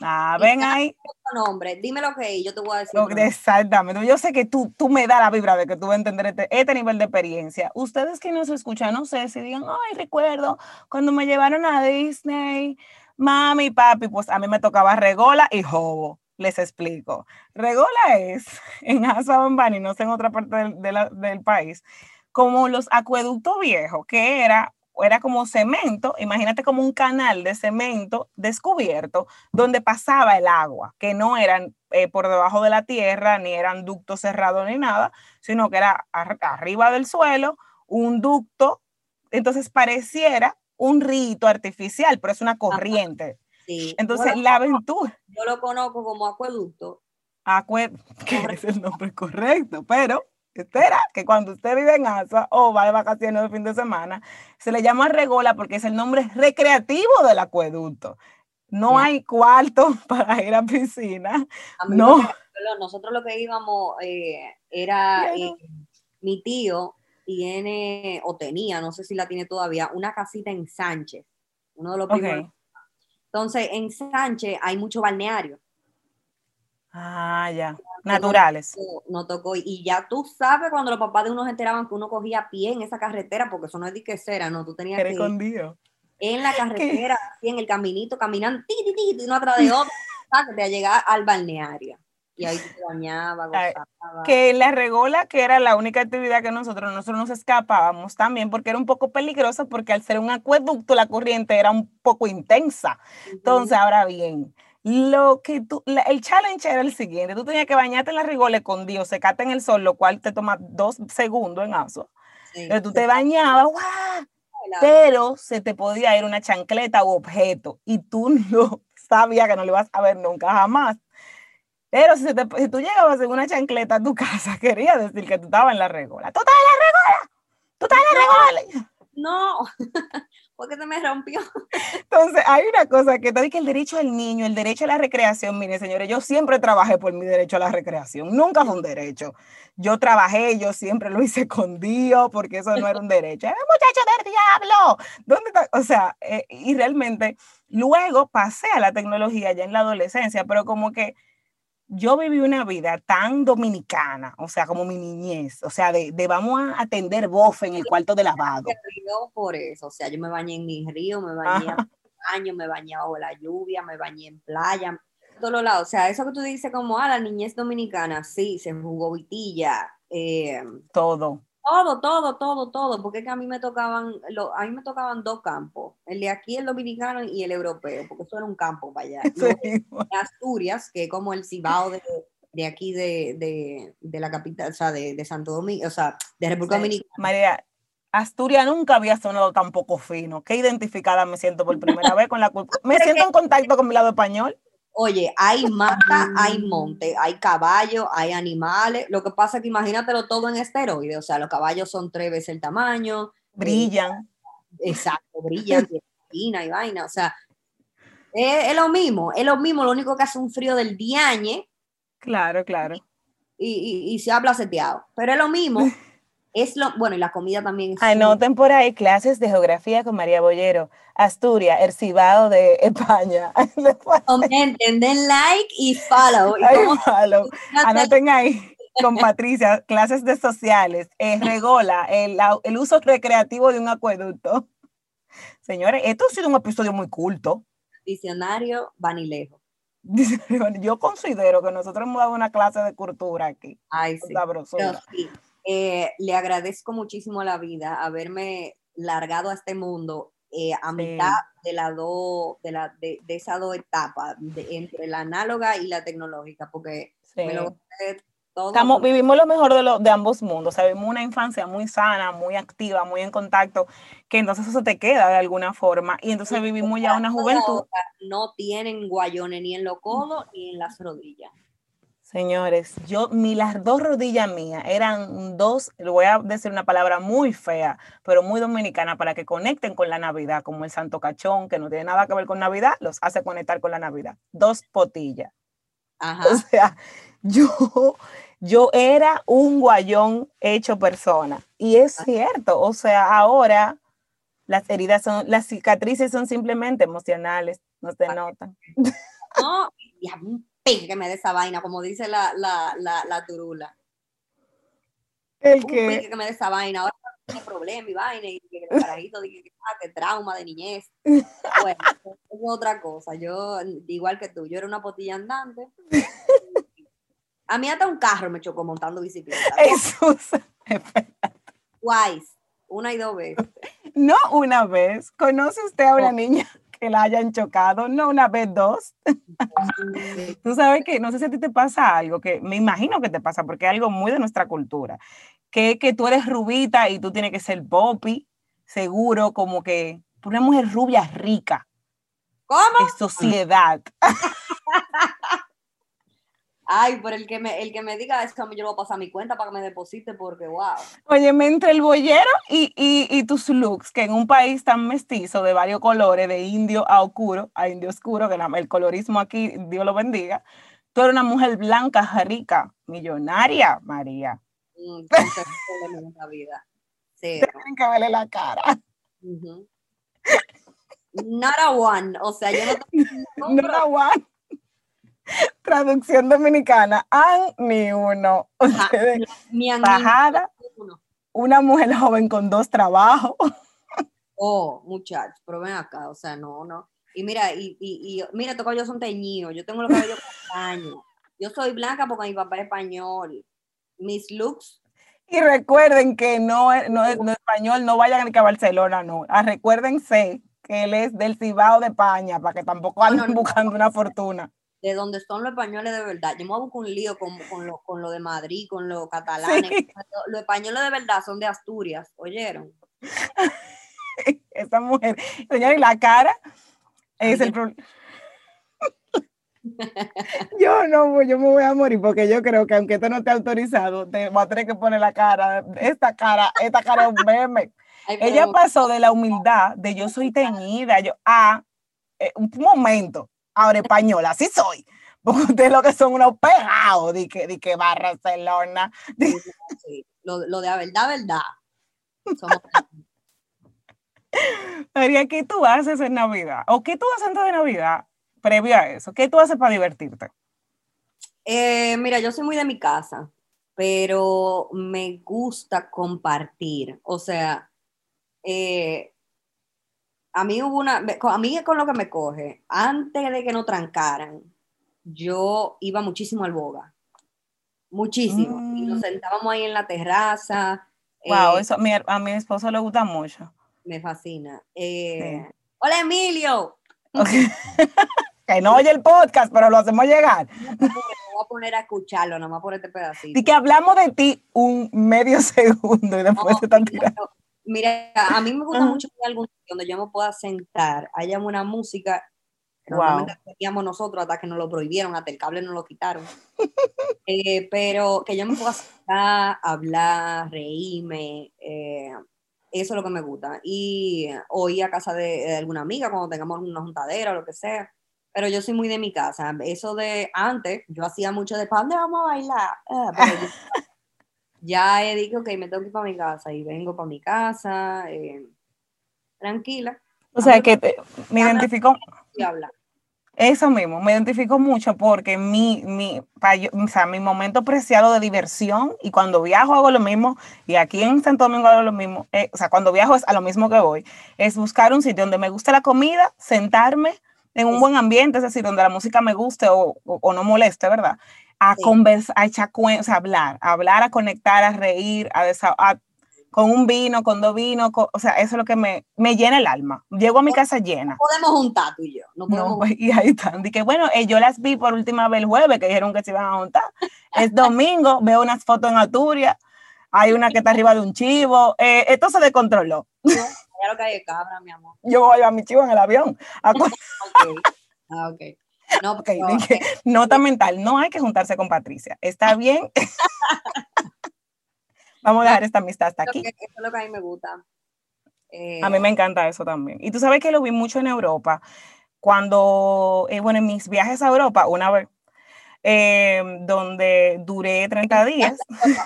A: Ah, ven ahí.
B: Nombre, dime lo que es, yo te voy a decir.
A: exactamente. Yo sé que tú, tú me das la vibra de que tú vas a entender este, este nivel de experiencia. Ustedes que nos escuchan, no sé si digan, ay, recuerdo cuando me llevaron a Disney, mami y papi, pues a mí me tocaba regola y jobo les explico. Regola es *laughs* en Bani, no sé en otra parte del, del país, como los acueductos viejos, que era era como cemento, imagínate como un canal de cemento descubierto donde pasaba el agua, que no eran eh, por debajo de la tierra, ni eran ductos cerrados ni nada, sino que era arriba del suelo, un ducto, entonces pareciera un rito artificial, pero es una corriente. Sí. Entonces, la aventura.
B: Yo lo conozco como acueducto.
A: Acueducto, *laughs* que es el nombre correcto, pero espera, que cuando usted vive en Asa o va de vacaciones de fin de semana, se le llama regola porque es el nombre recreativo del acueducto. No hay cuarto *laughs* para ir a piscina. no.
B: nosotros lo que íbamos eh, era eh, mi tío tiene o tenía, no sé si la tiene todavía, una casita en Sánchez, uno de los primeros. Entonces, en Sánchez hay mucho balneario.
A: Ah, ya. Naturales.
B: No tocó, Y ya tú sabes cuando los papás de uno se enteraban que uno cogía pie en esa carretera, porque eso no es de que cera, no, tú tenías que.
A: escondido.
B: En la *laughs* carretera, así en el caminito, caminando, ti, uno atrás de otro, *laughs* hasta llegar al balneario. Y ahí *laughs* te bañaba,
A: Que la regola, que era la única actividad que nosotros, nosotros nos escapábamos también, porque era un poco peligroso, porque al ser un acueducto, la corriente era un poco intensa. Entonces, ahora bien, lo que tú, el challenge era el siguiente, tú tenías que bañarte en la regola con Dios, secarte en el sol, lo cual te toma dos segundos en eso. pero tú te bañabas, pero se te podía ir una chancleta u objeto y tú *laughs* no sabías que no le ibas a ver nunca jamás. Pero si, tú llegabas en una chancleta a tu *laughs* casa, quería decir que tú estabas en la regola. ¡Tú estás en la regola! ¡Tú estás en la regola!
B: No, porque *laughs* se me rompió. *laughs*
A: Entonces, hay una cosa que te que el derecho al niño, el derecho a la recreación, mire, señores, yo siempre trabajé por mi derecho a la recreación, nunca fue un derecho. Yo trabajé, yo siempre lo hice con Dios, porque eso no era un derecho. ¡Eh, muchacho del diablo! ¿Dónde está? O sea, eh, y realmente, luego pasé a la tecnología ya en la adolescencia, pero como que yo viví una vida tan dominicana, o sea, como mi niñez, o sea, de, vamos a atender bofe en el *laughs* cuarto de lavado.
B: por eso, o sea, yo me bañé en mi río, me bañé en año, me bañé bajo la lluvia, me bañé en playa, todos los lados. O sea, eso que tú dices como, ah, la niñez dominicana, sí, se jugó vitilla. Eh,
A: todo.
B: Todo, todo, todo, todo, porque es que a mí me tocaban, lo, a mí me tocaban dos campos, el de aquí, el dominicano y el europeo, porque eso era un campo para allá. *laughs* Asturias, que es como el Cibao de, de aquí de, de, de, la capital, o sea, de, de, Santo Domingo, o sea, de República Dominicana.
A: María, Asturias nunca había sonado tan poco fino. Qué identificada me siento por primera *laughs* vez con la Me siento en contacto con mi lado español.
B: Oye, hay mata, hay monte, hay caballos, hay animales. Lo que pasa es que imagínatelo todo en esteroides. O sea, los caballos son tres veces el tamaño.
A: Brillan.
B: exacto, brillan, y vaina. O sea, es, lo mismo, es lo mismo. Lo único que hace un frío del diañe.
A: Claro, claro.
B: Y, y se habla seteado. Pero es lo mismo. *laughs* Es lo, bueno, y la comida también. Es
A: Anoten por ahí clases de geografía con María Bollero, Asturias, el Cibao de *laughs* España.
B: Comenten, den like y follow.
A: follow. Anoten ahí con Patricia, clases de sociales, eh, *laughs* regola, el, el, uso recreativo de un acueducto. Señores, esto ha sido un episodio muy culto.
B: Diccionario Vanilejo. *laughs*
A: Yo considero que nosotros hemos dado una clase de cultura aquí.
B: Ay, sí. sí. Eh, le agradezco muchísimo a la vida haberme largado a este mundo eh, a mitad de, la de, la, de, esas dos etapas, entre la análoga y la tecnológica, porque
A: Estamos, vivimos lo mejor de, lo, de ambos mundos, o vivimos una infancia muy sana, muy activa, muy en contacto, que entonces eso te queda de alguna forma, y entonces vivimos ya una juventud.
B: No tienen guayones ni en los codos ni en las rodillas.
A: Señores, yo, mi, las dos rodillas mías eran dos, le voy a decir una palabra muy fea, pero muy dominicana para que conecten con la Navidad, como el Santo Cachón, que no tiene nada que ver con Navidad, los hace conectar con la Navidad. Dos potillas. *laughs* O sea, yo, yo era un guayón hecho persona. Y es cierto, o sea, ahora las heridas son, las cicatrices son simplemente emocionales, no se notan.
B: No, y que me dé esa vaina, como dice la, la, la, la turula.
A: El que...
B: que me dé esa vaina. Ahora tiene problema y vaina, y que el carajito que, ah, trauma de niñez. *laughs* Bueno, es otra cosa. Yo, igual que tú, yo era una potilla andante. A mí hasta un carro me chocó montando bicicleta.
A: Eso *laughs*
B: Twice, una y dos veces.
A: No una vez. ¿Conoce usted a una niña que la hayan chocado? No una vez, dos. Tú sabes que, no sé si a ti te pasa algo, que me imagino que te pasa, porque es algo muy de nuestra cultura, que, que tú eres rubita y tú tienes que ser popi, seguro, como que una mujer rubia rica.
B: ¿Cómo?
A: Es sociedad. *laughs*
B: Ay, por el que me, el que me diga eso, yo lo voy a pasar a mi cuenta para que me deposite, porque wow.
A: Oye, entre el bollero y, y, y, tus looks, que en un país tan mestizo de varios colores, de indio a oscuro, a indio oscuro, que el colorismo aquí, Dios lo bendiga, tú eres una mujer blanca, rica, millonaria, María.
B: Mm, la vida.
A: Tienen que verle la cara.
B: Not a one, o sea, yo no *laughs*
A: tengo Not a one. *laughs* Traducción dominicana, an ni uno. bajada, una mujer joven con dos trabajos. *laughs*
B: Oh, muchachos, pero ven acá, o sea, no, no. Y mira, y, y, y mira, todos yo son teñidos, yo tengo los cabellos *laughs* castaños. Yo soy blanca porque mi papá es español. Mis looks.
A: Y recuerden que no es, no es, no español, no vayan ni a Barcelona, no. Ah, recuérdense que él es del Cibao de España, para que tampoco anden buscando una fortuna
B: de donde son los españoles de verdad. Yo me voy un lío con, con, lo, con lo de Madrid, con los catalanes. Los españoles de verdad son de Asturias, ¿oyeron? *laughs*
A: Esta mujer, señor, y la cara es el problema. *laughs* yo no, yo me voy a morir porque yo creo que aunque esto no esté autorizado, te voy a tener que poner la cara, esta cara, esta cara es un meme. *laughs* Ella pasó de la humildad, de yo soy teñida, yo, a eh, un momento, ahora española, así soy. Porque *laughs* ustedes lo que son unos pegados de que, de que Barcelona. *laughs*
B: Sí, lo, lo, de la verdad, verdad.
A: María, ¿qué tú haces en Navidad? ¿O qué tú haces antes de Navidad previo a eso? ¿Qué tú haces para divertirte?
B: Eh, mira, yo soy muy de mi casa, pero me gusta compartir. O sea, eh, a mí hubo una, a mí es con lo que me coge, antes de que nos trancaran, yo iba muchísimo al boga, muchísimo, y nos mm. sentábamos ahí en la terraza.
A: Wow, eh, eso a mi, a mi, esposo le gusta mucho.
B: Me fascina. Eh, Hola Emilio. *laughs*
A: que no oye el podcast, pero lo hacemos llegar.
B: Voy a poner a escucharlo, nomás por este pedacito.
A: Y que hablamos de ti un medio *laughs* segundo y después se están tirando.
B: Mira, a mí me gusta mucho algún sitio donde yo me pueda sentar, haya una música que normalmente teníamos nosotros hasta que nos lo prohibieron, hasta el cable nos lo quitaron. *laughs* Eh, pero que yo me pueda sentar, hablar, reírme, eh, eso es lo que me gusta. Y o ir a casa de, alguna amiga cuando tengamos una juntadera o lo que sea. Pero yo soy muy de mi casa. Eso de antes, yo hacía mucho de ¿para dónde vamos a bailar? Ah, *laughs* ya he dicho, ok, me tengo que ir para mi casa y vengo para mi casa, eh, tranquila.
A: O sea, que me identifico. Eso mismo, me identifico mucho porque mi, mi, o sea, mi momento preciado de diversión y cuando viajo hago lo mismo y aquí en Santo Domingo hago lo mismo, eh, o sea, cuando viajo es a lo mismo que voy, es buscar un sitio donde me guste la comida, sentarme en un buen ambiente, es decir, donde la música me guste o, o no moleste, ¿verdad? a conversar, a echar cuentos, a hablar, a hablar, a conectar, a reír, a, con un vino, con dos vinos, o sea, eso es lo que me, me llena el alma. Llego a mi casa llena.
B: No podemos juntar tú y yo. No,
A: no *laughs* y ahí están. Que bueno, eh, yo las vi por última vez el jueves, que dijeron que se iban a juntar. Es domingo, veo unas fotos en Asturias, hay una que está arriba de un chivo. Eh, esto se descontroló.
B: Ya lo que hay cabra, mi amor.
A: Yo voy a llevar mi chivo en el avión. *laughs*
B: Ah, ok. No,
A: okay, nota mental, no hay que juntarse con Patricia. ¿Está *laughs* bien? *laughs* Vamos a dejar esta amistad hasta aquí.
B: Eso es lo que a mí me gusta.
A: a mí me encanta eso también. Y tú sabes que lo vi mucho en Europa, cuando, eh, bueno, en mis viajes a Europa, una vez, eh, donde duré 30 días.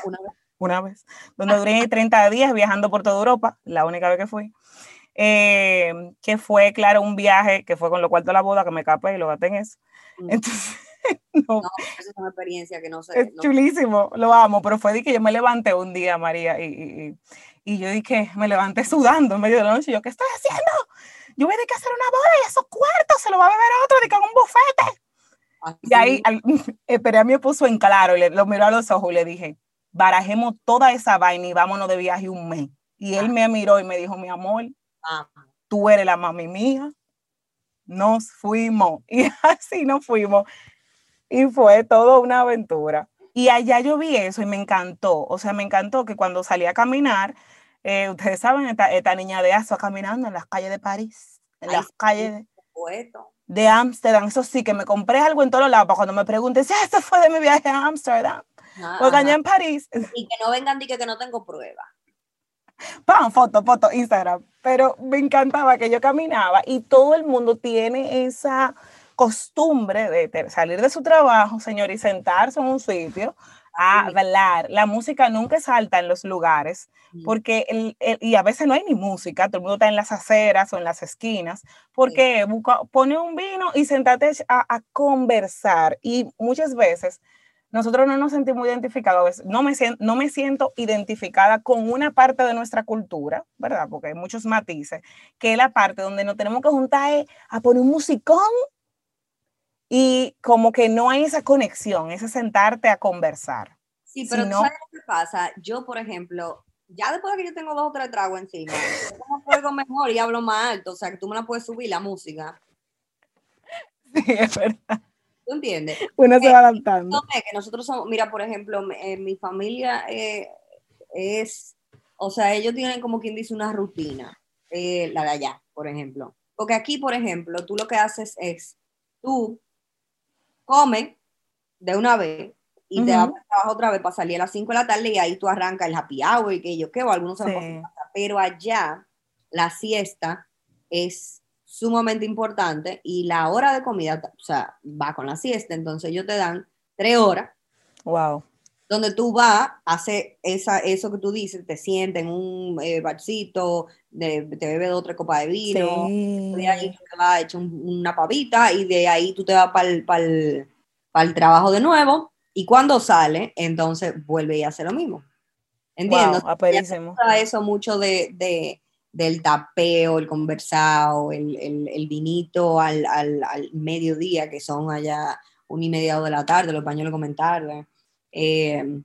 A: una vez. Una vez. Donde duré 30 días viajando por toda Europa, la única vez que fui. Eh, que fue, claro, un viaje que fue con lo cual de la boda, que me capé y lo gasté en eso. Entonces, *laughs*
B: no, es una experiencia que no sé.
A: Es chulísimo, lo amo, pero fue de que yo me levanté un día, María, y, y, y yo dije, me levanté sudando en medio de la noche, y yo, ¿qué estoy haciendo? Yo voy a que hacer una boda y esos cuartos se lo va a beber a otro de con un bufete. Y ahí *laughs* esperé a mi esposo en claro, y le, lo miró a los ojos y le dije, barajemos toda esa vaina y vámonos de viaje un mes. Y él ah. me miró y me dijo, mi amor, tú eres la mami mía. Nos fuimos *laughs* y así nos fuimos. Y fue toda una aventura. Y allá yo vi eso y me encantó. O sea, me encantó que cuando salí a caminar, eh, ustedes saben, esta, niña de Aso caminando en las calles de París, en las calles de Ámsterdam. Eso sí, que me compré algo en todos lados para cuando me pregunten si esto fue de mi viaje a Ámsterdam. Porque allá en París.
B: Y que no vengan y que, que no tengo prueba.
A: Pan, foto, foto, Instagram. Pero me encantaba que yo caminaba y todo el mundo tiene esa costumbre de salir de su trabajo, señor, y sentarse en un sitio a hablar. La música nunca salta en los lugares, porque, el, y a veces no hay ni música, todo el mundo está en las aceras o en las esquinas, porque pone un vino y sentate a, conversar. Y muchas veces nosotros no nos sentimos identificados, no me, siento, no me siento identificada con una parte de nuestra cultura, ¿verdad? Porque hay muchos matices, que es la parte donde nos tenemos que juntar a poner un musicón y como que no hay esa conexión, ese sentarte a conversar.
B: Sí, pero ¿sabes qué pasa? Yo, por ejemplo, ya después de que yo tengo dos o tres tragos encima, yo como juego mejor y hablo más alto, o sea, que tú me la puedes subir la música. *laughs*
A: Sí, es verdad.
B: ¿Tú entiendes?
A: Uno se va adaptando.
B: Que nosotros somos, mira, por ejemplo, eh, mi familia eh, es, o sea, ellos tienen como quien dice una rutina, eh, la de allá, por ejemplo. Porque aquí, por ejemplo, tú lo que haces es, tú come de una vez y te vas a trabajar otra vez para salir a las 5 de la tarde y ahí tú arrancas el happy hour y que yo qué, o algunos se sí. pero allá la siesta es sumamente importante y la hora de comida, o sea, va con la siesta, entonces ellos te dan tres horas.
A: Wow.
B: Donde tú vas, hace esa, eso que tú dices, te sientes en un eh, barcito, de, te bebes dos o tres copas de vino, de ahí tú te vas a echar una pavita y de ahí tú te vas para el, trabajo de nuevo y cuando sale, entonces vuelve y hace lo mismo. ¿Entiendes?
A: Wow,
B: eso mucho de, del tapeo, el conversado, el, el, vinito al, al, al, mediodía, que son allá un y media de la tarde, los españoles comentarle. Eh,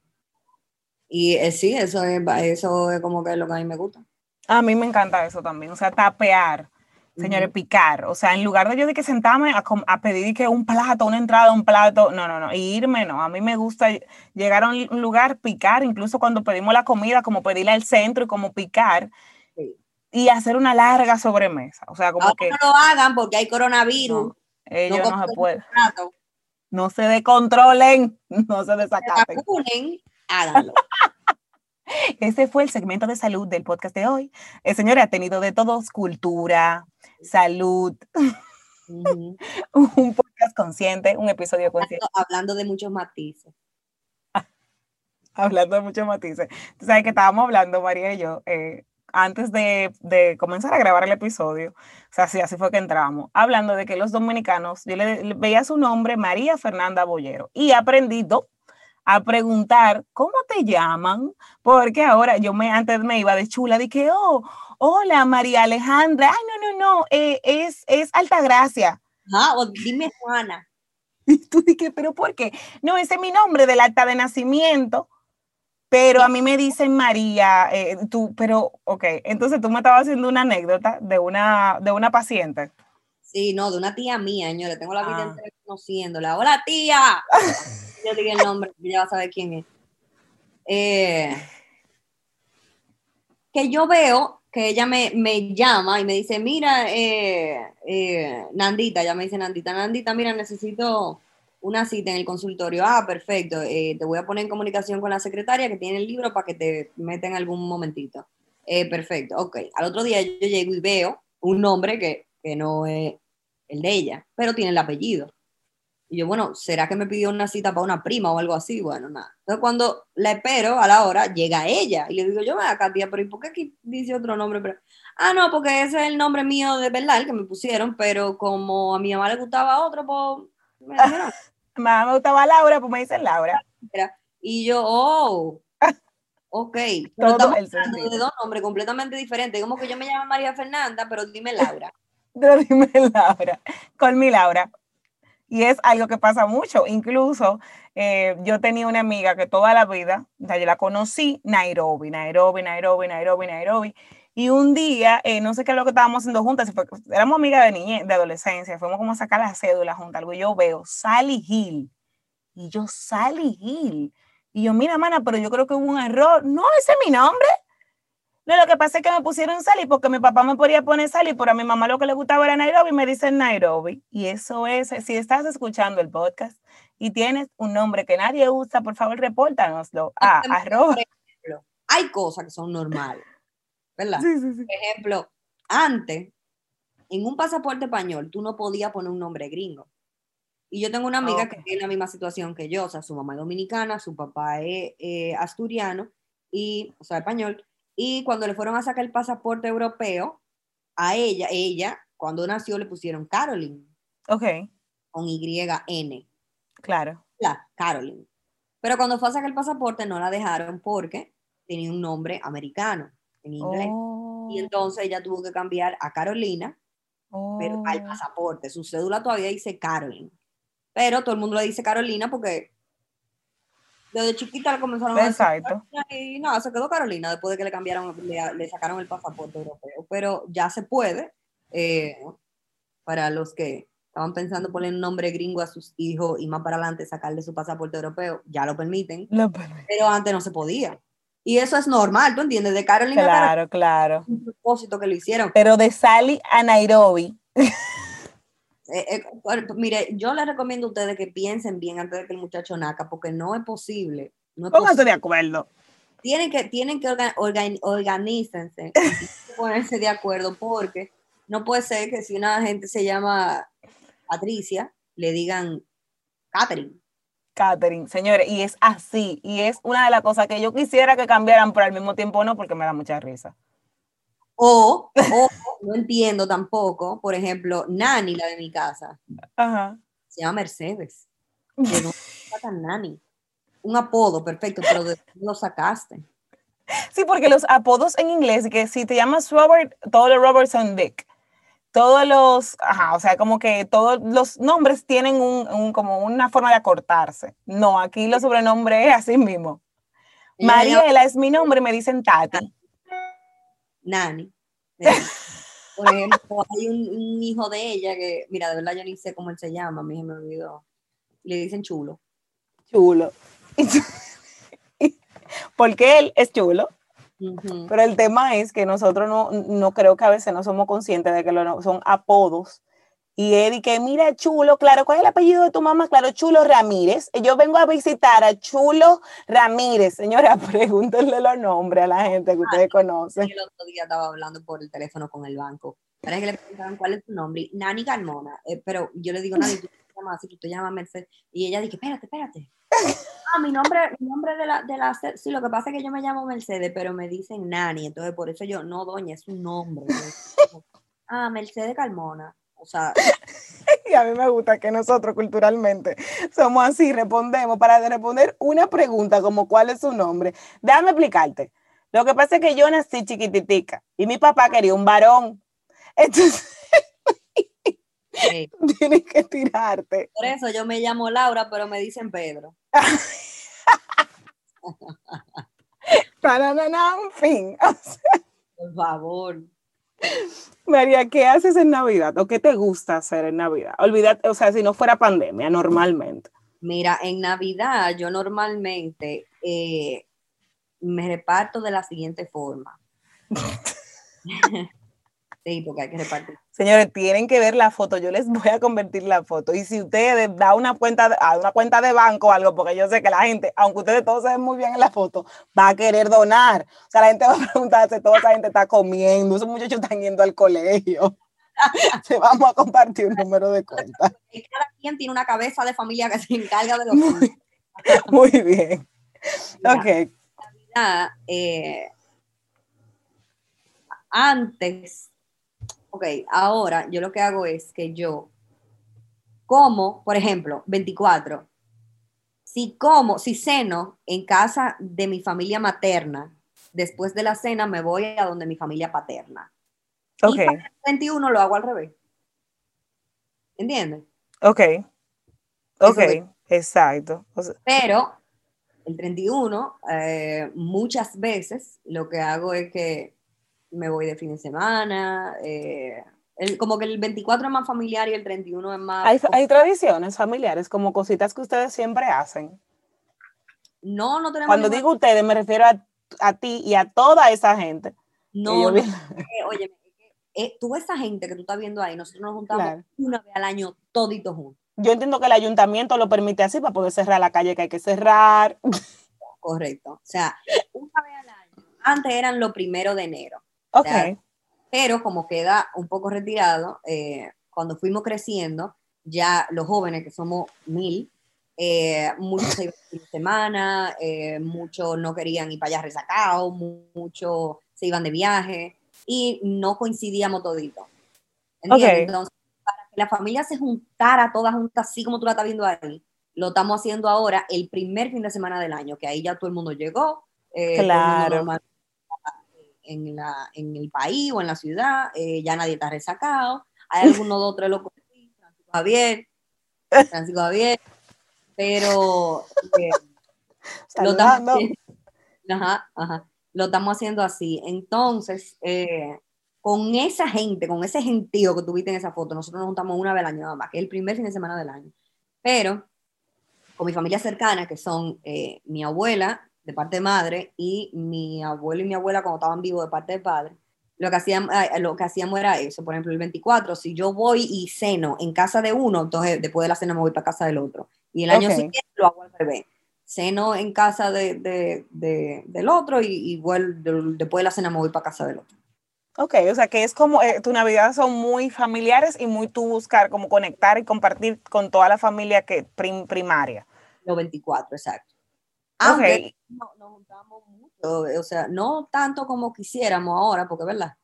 B: y eh, sí, eso es, eso es como que es lo que a mí me gusta.
A: A mí me encanta eso también, o sea, tapear, señores, picar. O sea, en lugar de yo de que sentarme a, a, pedir que un plato, una entrada, un plato, no, no, no, irme, no. A mí me gusta llegar a un lugar, picar, incluso cuando pedimos la comida, como pedirla al centro y como picar. Y hacer una larga sobremesa. O sea, como que.
B: No lo hagan porque hay coronavirus.
A: ellos no, se pueden. No se descontrolen, *laughs* no se desacaten.
B: háganlo. *laughs*
A: Ese fue el segmento de salud del podcast de hoy. El señor ha tenido de todos, cultura, salud, *laughs* un podcast consciente, un episodio consciente.
B: Hablando, de muchos matices.
A: hablando de muchos matices. Tú sabes que estábamos hablando, María y yo, eh, antes de, de, comenzar a grabar el episodio, o sea, sí, así fue que entramos, hablando de que los dominicanos, yo le, veía su nombre, María Fernanda Bollero, y he aprendido a preguntar, ¿cómo te llaman? Porque ahora yo me, antes me iba de chula, dije, oh, hola María Alejandra, ay, no, no, no, eh, es, es Altagracia.
B: Ah, o dime Juana. *laughs*
A: Y tú dije, ¿pero por qué? No, ese es mi nombre del acta de nacimiento, pero a mí me dicen María, eh, tú, pero, ok, entonces tú me estabas haciendo una anécdota de una, de una paciente.
B: Sí, no, de una tía mía, señores, tengo la vida ah. entera conociéndola. ¡Hola, tía! *laughs* yo diga el nombre, ya va a saber quién es. Eh, que yo veo que ella me, me, llama y me dice, mira, eh, eh, Nandita, ya me dice Nandita, Nandita, mira, necesito una cita en el consultorio. Ah, perfecto, te voy a poner en comunicación con la secretaria que tiene el libro para que te meta en algún momentito. perfecto, ok. Al otro día yo llego y veo un nombre que, que no es el de ella, pero tiene el apellido. Y yo, bueno, ¿será que me pidió una cita para una prima o algo así? Bueno, nada. Entonces, cuando la espero a la hora, llega ella. Y le digo, yo, acá, tía, pero ¿y por qué aquí dice otro nombre? Pero, ah, no, porque ese es el nombre mío de verdad, el que me pusieron, pero como a mi mamá le gustaba otro, pues
A: mamá *laughs* me gustaba Laura, pues me dicen Laura.
B: Y yo, oh, *laughs* ok. Pero de dos nombres completamente diferentes. Como que yo me llamo María Fernanda, pero dime Laura. *laughs*
A: pero dime Laura. Con mi Laura. Y es algo que pasa mucho. Incluso eh, yo tenía una amiga que toda la vida, o sea, yo la conocí, Nairobi, Nairobi, Nairobi, Nairobi, Nairobi. Y un día, eh, no sé qué es lo que estábamos haciendo juntas, éramos amigas de niñez, de adolescencia, fuimos como a sacar la cédula juntas, algo y yo veo Sally Hill. Y yo, Sally Hill. Y yo, mira, mana, pero yo creo que hubo un error. No, ese es mi nombre. No, lo que pasa es que me pusieron Sally porque mi papá me podía poner Sally, pero a mi mamá lo que le gustaba era Nairobi, me dicen Nairobi. Y eso es, si estás escuchando el podcast y tienes un nombre que nadie usa, por favor, repórtanoslo a arroba.
B: Hay cosas que son normales, ¿verdad? Por ejemplo, antes, en un pasaporte español, tú no podías poner un nombre gringo. Y yo tengo una amiga que tiene la misma situación que yo, o sea, su mamá es dominicana, su papá es eh, asturiano, y, o sea, español, y cuando le fueron a sacar el pasaporte europeo, a ella, ella, cuando nació le pusieron Caroline.
A: Ok.
B: Con Y-N.
A: Claro.
B: La, Caroline. Pero cuando fue a sacar el pasaporte no la dejaron porque tenía un nombre americano en inglés. Y oh. entonces ella tuvo que cambiar a Carolina, pero al oh. pasaporte. Su cédula todavía dice Caroline. Pero todo el mundo le dice Carolina porque desde chiquita le comenzaron
A: a Exacto.
B: y nada, se quedó Carolina después de que le cambiaron, le, sacaron el pasaporte europeo. Pero ya se puede, eh, para los que estaban pensando poner un nombre gringo a sus hijos y más para adelante sacarle su pasaporte europeo, ya lo permiten. Pero antes no se podía. Y eso es normal, ¿tú entiendes? De Carolina
A: Claro, claro.
B: Un propósito que lo hicieron.
A: Pero de Sally a Nairobi. *laughs*
B: Eh, eh, mire, yo les recomiendo a ustedes que piensen bien antes de que el muchacho naca, porque no es posible. No
A: Pónganse de acuerdo.
B: Tienen que, tienen que organizarse, *laughs* ponerse de acuerdo, porque no puede ser que si una gente se llama Patricia, le digan Catherine.
A: Catherine, señores, y es así, y es una de las cosas que yo quisiera que cambiaran, pero al mismo tiempo no, porque me da mucha risa.
B: O, o no entiendo tampoco, por ejemplo, Nani, la de mi casa, se llama Mercedes. Que no tan Nani. Un apodo, perfecto, pero ¿de lo sacaste?
A: Sí, porque los apodos en inglés, que si te llamas Robert, todos los Robert son Dick. Todos los, ajá, o sea, como que todos los nombres tienen un, como una forma de acortarse. No, aquí los sobrenombres es así mismo. Mariela es mi nombre, me dicen Tati.
B: Nani. *laughs* Por ejemplo, hay un, hijo de ella que, mira, de verdad yo ni sé cómo él se llama, a mí se me olvidó. Le dicen chulo.
A: Chulo. *laughs* *laughs* Porque él es chulo. Pero el tema es que nosotros no, no creo que a veces no somos conscientes de que lo, son apodos y Eddie, que mira, Chulo, claro, ¿cuál es el apellido de tu mamá? Claro, Chulo Ramírez. Yo vengo a visitar a Chulo Ramírez. Señora, *laughs* pregúntenle los nombres a la gente que ustedes conocen.
B: El otro día estaba hablando por el teléfono con el banco. Para que le preguntaban cuál es tu nombre. Nani Carmona. Eh, pero yo le digo, Nani, tú te llamas así, tú te llamas Mercedes. Y ella dice, espérate, espérate. *laughs* Ah, mi nombre, mi nombre de la, de la, sí, lo que pasa es que yo me llamo Mercedes, pero me dicen Nani, entonces por eso yo, no, doña, es un nombre. *laughs* ah, Mercedes Carmona. O sea. *laughs*
A: y a mí me gusta que nosotros culturalmente somos así, respondemos para responder una pregunta como cuál es su nombre. Déjame explicarte. Lo que pasa es que yo nací chiquititica y mi papá quería un varón. Entonces, *laughs* tienes que tirarte.
B: Por eso yo me llamo Laura, pero me dicen Pedro. *laughs*
A: Para nada, en fin. *laughs*
B: Por favor.
A: María, ¿qué haces en Navidad o qué te gusta hacer en Navidad? Olvídate, o sea, si no fuera pandemia, normalmente.
B: Mira, en Navidad yo normalmente eh, me reparto de la siguiente forma. Sí, porque hay que repartir.
A: Señores, tienen que ver la foto. Yo les voy a convertir la foto. Y si ustedes da una cuenta, a una cuenta de banco o algo, porque yo sé que la gente, aunque ustedes todos se ven muy bien en la foto, va a querer donar. O sea, la gente va a preguntarse, toda esa gente está comiendo, esos muchachos están yendo al colegio. *laughs* Se vamos a compartir un número de cuenta.
B: Cada quien tiene una cabeza de familia que se encarga de los
A: Muy, *laughs* muy bien. ok.
B: Eh, antes ok, ahora yo lo que hago es que yo como, por ejemplo, 24, si como, si ceno en casa de mi familia materna, después de la cena me voy a donde mi familia paterna.
A: Ok. Y
B: el 21 lo hago al revés. ¿Entiendes?
A: Ok. Ok, exacto.
B: Pero el 31, eh, muchas veces lo que hago es que me voy de fin de semana. Eh, el, como que el 24 es más familiar y el 31 es más...
A: ¿Hay, hay tradiciones familiares, como cositas que ustedes siempre hacen?
B: No, no tenemos...
A: Cuando digo ustedes, me refiero a, a, ti y a toda esa gente.
B: No, no oye, eh, tú esa gente que tú estás viendo ahí, nosotros nos juntamos una vez al año toditos juntos.
A: Yo entiendo que el ayuntamiento lo permite así para poder cerrar la calle que hay que cerrar.
B: Correcto. O sea, una vez al año. Antes eran lo primero de enero.
A: Ok.
B: pero como queda un poco retirado, eh, cuando fuimos creciendo, ya los jóvenes, que somos mil, eh, muchos se iban de semana, eh, muchos no querían ir para allá resacados, muchos se iban de viaje y no coincidíamos todito. Entonces, para que la familia se juntara todas juntas, así como tú la estás viendo ahí, lo estamos haciendo ahora el primer fin de semana del año, que ahí ya todo el mundo llegó.
A: claro
B: en, la, en el país o en la ciudad, eh, ya nadie está resacado. Hay algunos dos, tres locos, Francisco Javier, Francisco Javier, pero eh, *laughs* lo, estamos haciendo, ajá, ajá, lo estamos haciendo así. Entonces, eh, con esa gente, con ese gentío que tuviste en esa foto, nosotros nos juntamos una vez al año nada más, que es el primer fin de semana del año. Pero con mi familia cercana, que son mi abuela, de parte de madre, y mi abuelo y mi abuela cuando estaban vivos de parte de padre, lo que, hacíamos, lo que hacíamos era eso. Por ejemplo, el 24, si yo voy y ceno en casa de uno, entonces después de la cena me voy para casa del otro. Y el año siguiente lo hago al revés. Ceno en casa de, de, de, del otro y, y después de la cena me voy para casa del otro.
A: Ok, o sea que es como, eh, tu Navidad son muy familiares y muy tú buscar como conectar y compartir con toda la familia que primaria.
B: Los 24, exacto. Aunque no, nos juntamos mucho, o sea, no tanto como quisiéramos ahora, porque verdad,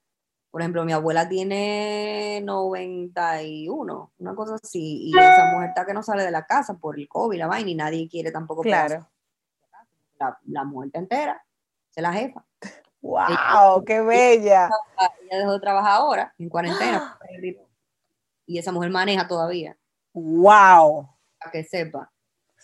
B: por ejemplo, mi abuela tiene 91, una cosa así, y esa mujer está que no sale de la casa por el COVID, la vaina, y nadie quiere tampoco.
A: Claro.
B: La, la mujer entera, se la jefa.
A: ¡Wow! ¡Qué bella!
B: Ella dejó de trabajar ahora, en cuarentena, *gasps* y esa mujer maneja todavía.
A: ¡Wow!
B: Para que sepa.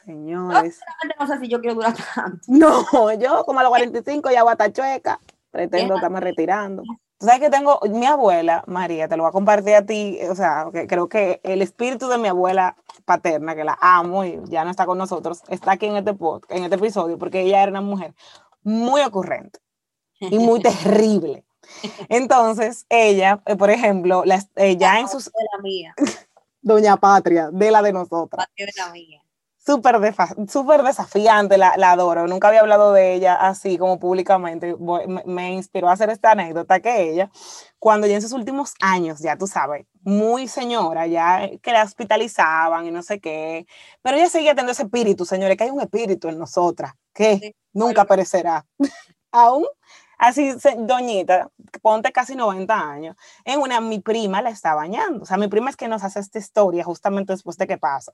A: Señores. *laughs*
B: No, sé si yo quiero durar tanto.
A: No, yo como a los 45 ya voy a estar chueca. Pretendo estarme retirando. Tú sabes que tengo, mi abuela, María, te lo voy a compartir a ti, o sea, que creo que el espíritu de mi abuela paterna, que la amo y ya no está con nosotros, está aquí en este podcast, en este episodio, porque ella era una mujer muy ocurrente y muy *laughs* terrible. Entonces, ella, eh, por ejemplo, la, eh, ya en sus...
B: De la mía. *laughs*
A: Doña Patria, de la de nosotras.
B: Patria de la mía
A: súper super desafiante, la, la, adoro. Nunca había hablado de ella así como públicamente. Me, inspiró a hacer esta anécdota que ella, cuando ya en sus últimos años, ya tú sabes, muy señora, ya que la hospitalizaban y no sé qué, pero ella seguía teniendo ese espíritu, señores, que hay un espíritu en nosotras que nunca perecerá. *laughs* Aún así, doñita, ponte casi 90 años, en una, mi prima la está bañando. O sea, mi prima es que nos hace esta historia justamente después de que pasa.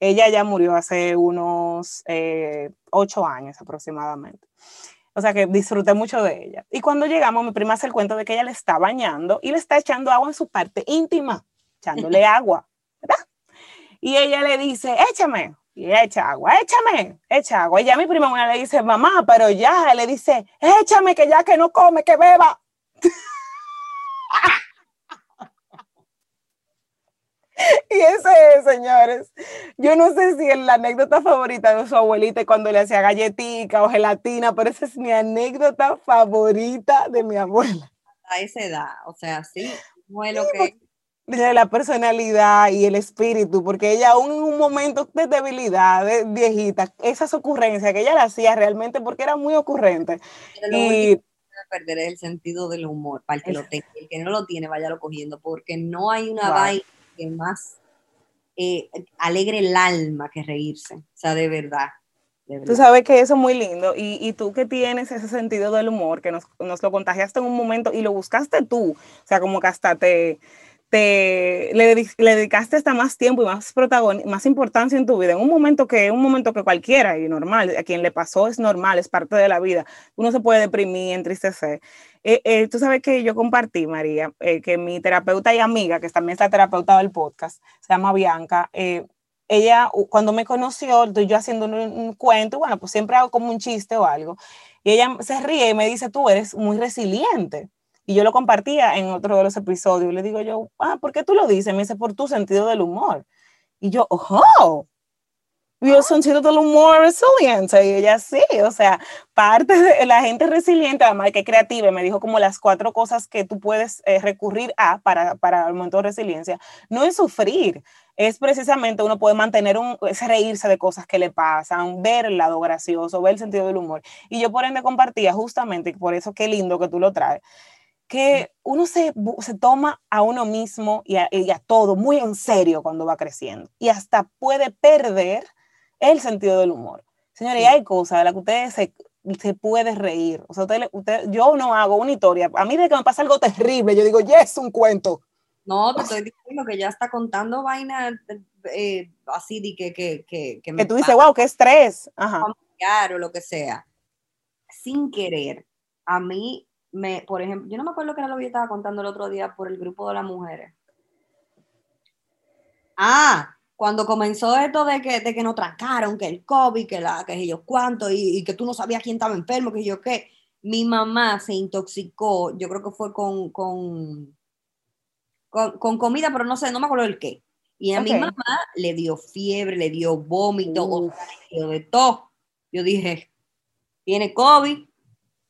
A: Ella ya murió hace unos eh, ocho años aproximadamente. O sea que disfruté mucho de ella. Y cuando llegamos, mi prima hace el cuento de que ella le está bañando y le está echando agua en su parte íntima, echándole *laughs* agua, ¿verdad? Y ella le dice, échame, y echa agua, échame, echa agua. Y ya mi prima una le dice, mamá, pero ya, le dice, échame que ya que no come, que beba. *laughs* y ese es, señores. Yo no sé si es la anécdota favorita de su abuelita cuando le hacía galletica o gelatina, pero esa es mi anécdota favorita de mi abuela.
B: A esa edad, o sea, sí, fue lo que
A: de la personalidad y el espíritu, porque ella aún en un momento de debilidad, de viejita, esas ocurrencias que ella la hacía realmente porque era muy ocurrente.
B: y perder el sentido del humor, para el que lo tenga, el que no lo tiene, váyalo cogiendo, porque no hay una vaina que más eh, alegre el alma que reírse, o sea, de verdad.
A: Tú sabes que eso es muy lindo y, y, tú que tienes ese sentido del humor, que nos, nos, lo contagiaste en un momento y lo buscaste tú, o sea, como que hasta te, le, dedicaste hasta más tiempo y más, más importancia en tu vida, en un momento que un momento que cualquiera y normal, a quien le pasó es normal, es parte de la vida. Uno se puede deprimir, entristecer. Eh, eh, tú sabes que yo compartí, María, eh, que mi terapeuta y amiga, que también es la terapeuta del podcast, se llama Bianca, ella cuando me conoció, estoy yo haciendo un, un, cuento, bueno, pues siempre hago como un chiste o algo, y ella se ríe y me dice, tú eres muy resiliente Y yo lo compartía en otro de los episodios. Le digo yo, ah, ¿por qué tú lo dices? Me dice, por tu sentido del humor. Y yo, oh, yo sentido del humor resiliente. Y ella sí, o sea, parte de la gente resiliente, además que creativa, me dijo como las cuatro cosas que tú puedes eh, recurrir a para, para el momento de resiliencia. No es sufrir, es precisamente uno puede mantener un, es reírse de cosas que le pasan, ver el lado gracioso, ver el sentido del humor. Y yo por ende compartía justamente, por eso qué lindo que tú lo traes, que uno se, se toma a uno mismo y a, y a todo muy en serio cuando va creciendo y hasta puede perder el sentido del humor. Señores, y hay cosas de las que ustedes se, se puede reír. O sea, usted, usted, yo no hago una historia. A mí de que me pasa algo terrible, yo digo, yes, un cuento.
B: No, te estoy diciendo que ya está contando vainas eh, así de que, que, que,
A: que, que tú dices, wow, qué estrés. Ajá.
B: O lo que sea. Sin querer, a mí, me, por ejemplo, yo no me acuerdo qué era lo que yo estaba contando el otro día por el grupo de las mujeres. Ah, cuando comenzó esto de que, de que nos trancaron, que el COVID, que, la, que yo cuánto, y, y, que tú no sabías quién estaba enfermo, que yo qué, mi mamá se intoxicó, yo creo que fue con, con, con, con comida, pero no sé, no me acuerdo el qué. Y a okay. mi mamá le dio fiebre, le dio vómito, o sea, le dio de todo. Yo dije, tiene COVID,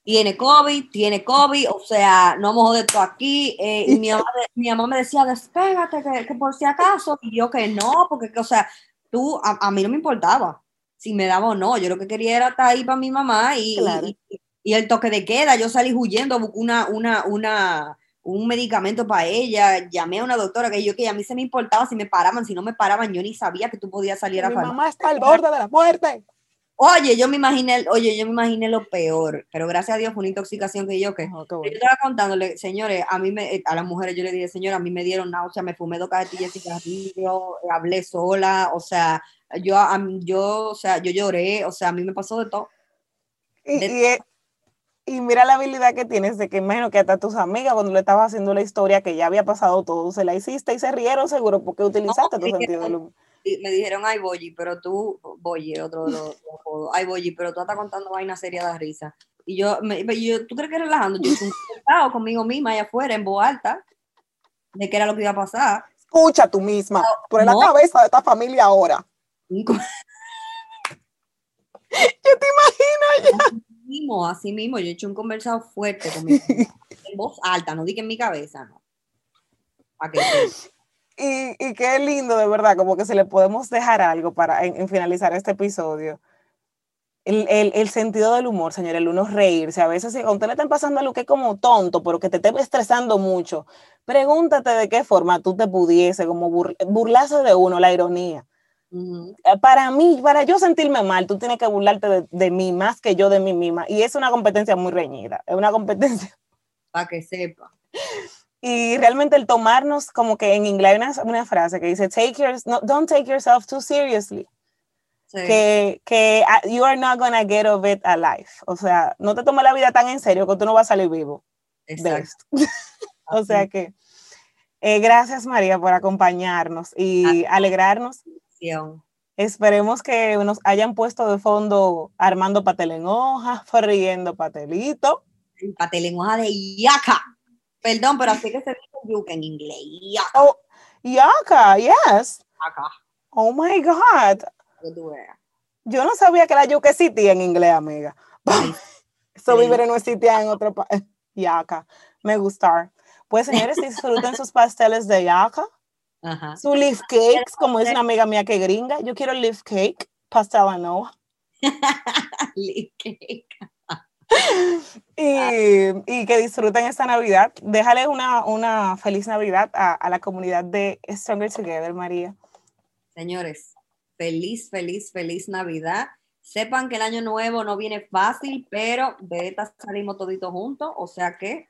B: tiene COVID, tiene COVID, o sea, no vamos de todo aquí. Eh, y mi mamá, mi mamá, me decía, despégate, que, que, por si acaso. Y yo que no, porque, o sea, tú, a, a, mí no me importaba si me daba o no. Yo lo que quería era estar ahí para mi mamá y, claro. y, y, el toque de queda. Yo salí huyendo, busqué una, una, una, un medicamento para ella, llamé a una doctora que yo que a mí se me importaba si me paraban, si no me paraban, yo ni sabía que tú podías salir a
A: Mi mamá está al borde de la muerte.
B: Oye, yo me imaginé, oye, yo me imaginé lo peor, pero gracias a Dios fue una intoxicación que yo que oh, yo estaba contándole, señores, a mí me, a las mujeres yo le dije, señora, a mí me dieron náusea, me fumé dos cajetillas de cigarrillo, hablé sola, o sea, yo, yo, o sea, yo lloré, o sea, a mí me pasó de todo.
A: Y, de y, y, mira la habilidad que tienes de que imagino que hasta tus amigas cuando le estabas haciendo la historia que ya había pasado todo, se la hiciste y se rieron seguro porque utilizaste no, tu sentido del humor
B: me dijeron, ay, Boyi, pero tú, Boyi, otro de los ay, Boyi, pero tú estás contando vaina seria de risa. Y yo, me, yo, ¿tú crees que relajando? Yo estoy conmigo misma allá afuera, en voz alta, de qué era lo que iba a pasar.
A: Escucha tú misma, tú eres no. la cabeza de esta familia ahora. *laughs* yo te imagino ya.
B: Así mismo, así mismo, yo he hecho un conversado fuerte conmigo, *laughs* en voz alta, no di que en mi cabeza, no. Para que
A: y, y, qué lindo, de verdad, como que se le podemos dejar algo para en, en finalizar este episodio. El, el, el, sentido del humor, señor, el uno reírse. A veces, a usted le están pasando algo que es como tonto, pero que te esté estresando mucho, pregúntate de qué forma tú te pudiese como bur, burlarse de uno, la ironía. Uh -huh. Para mí, para yo sentirme mal, tú tienes que burlarte de, de, mí más que yo de mí misma. Y es una competencia muy reñida. Es una competencia.
B: Para que sepa.
A: Y realmente el tomarnos, como que en inglés hay una, una frase que dice, take your, no, don't take yourself too seriously. Sí. Que, que uh, you are not gonna get of it alive. O sea, no te tomes la vida tan en serio que tú no vas a salir vivo.
B: Exacto. *laughs*
A: o sea que, eh, gracias María por acompañarnos y alegrarnos.
B: Sí.
A: Esperemos que nos hayan puesto de fondo armando patel en hoja, *laughs* friendo patelito.
B: Patel en hoja de yaca. Perdón, pero así que se dice yuca en inglés. Yaka.
A: Oh, yaka, yes.
B: Yaka.
A: Oh my God. Yo no sabía que la yuca existía en inglés, amiga. *laughs* Eso sí. no existía en otro país. *laughs* Yaka. Me gusta. Pues señores, disfruten sus pasteles de yaca.
B: Ajá.
A: Su leaf cakes, como es una amiga mía que gringa. Yo quiero leaf cake, pastel hoja. *laughs*
B: leaf cake.
A: Y, que disfruten esta Navidad. Déjale una, feliz Navidad a, la comunidad de Stronger Together, María.
B: Señores, feliz, feliz, feliz Navidad. Sepan que el año nuevo no viene fácil, pero de esta salimos toditos juntos, o sea que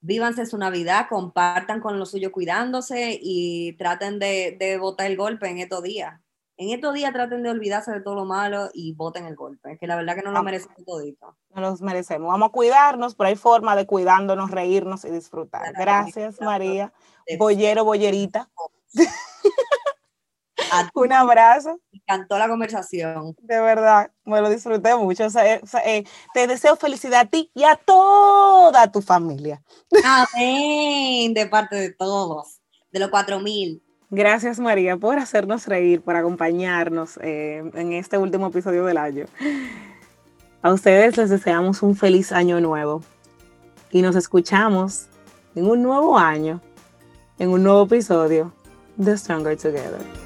B: vívanse su Navidad, compartan con lo suyo cuidándose y traten de, de botar el golpe en estos días en estos días traten de olvidarse de todo lo malo y voten el golpe. Es que la verdad que no lo merecemos todito.
A: No los merecemos. Vamos a cuidarnos, pero hay forma de cuidándonos, reírnos y disfrutar. Gracias, María. Bollero, bollerita. *laughs* Un abrazo.
B: Me encantó la conversación.
A: De verdad, me lo disfruté mucho. Eh, eh, te deseo felicidad a ti y a toda tu familia.
B: Amén, de parte de todos, de los cuatro mil.
A: Gracias María por hacernos reír, por acompañarnos eh, en este último episodio del año. A ustedes les deseamos un feliz año nuevo y nos escuchamos en un nuevo año, en un nuevo episodio de Stronger Together.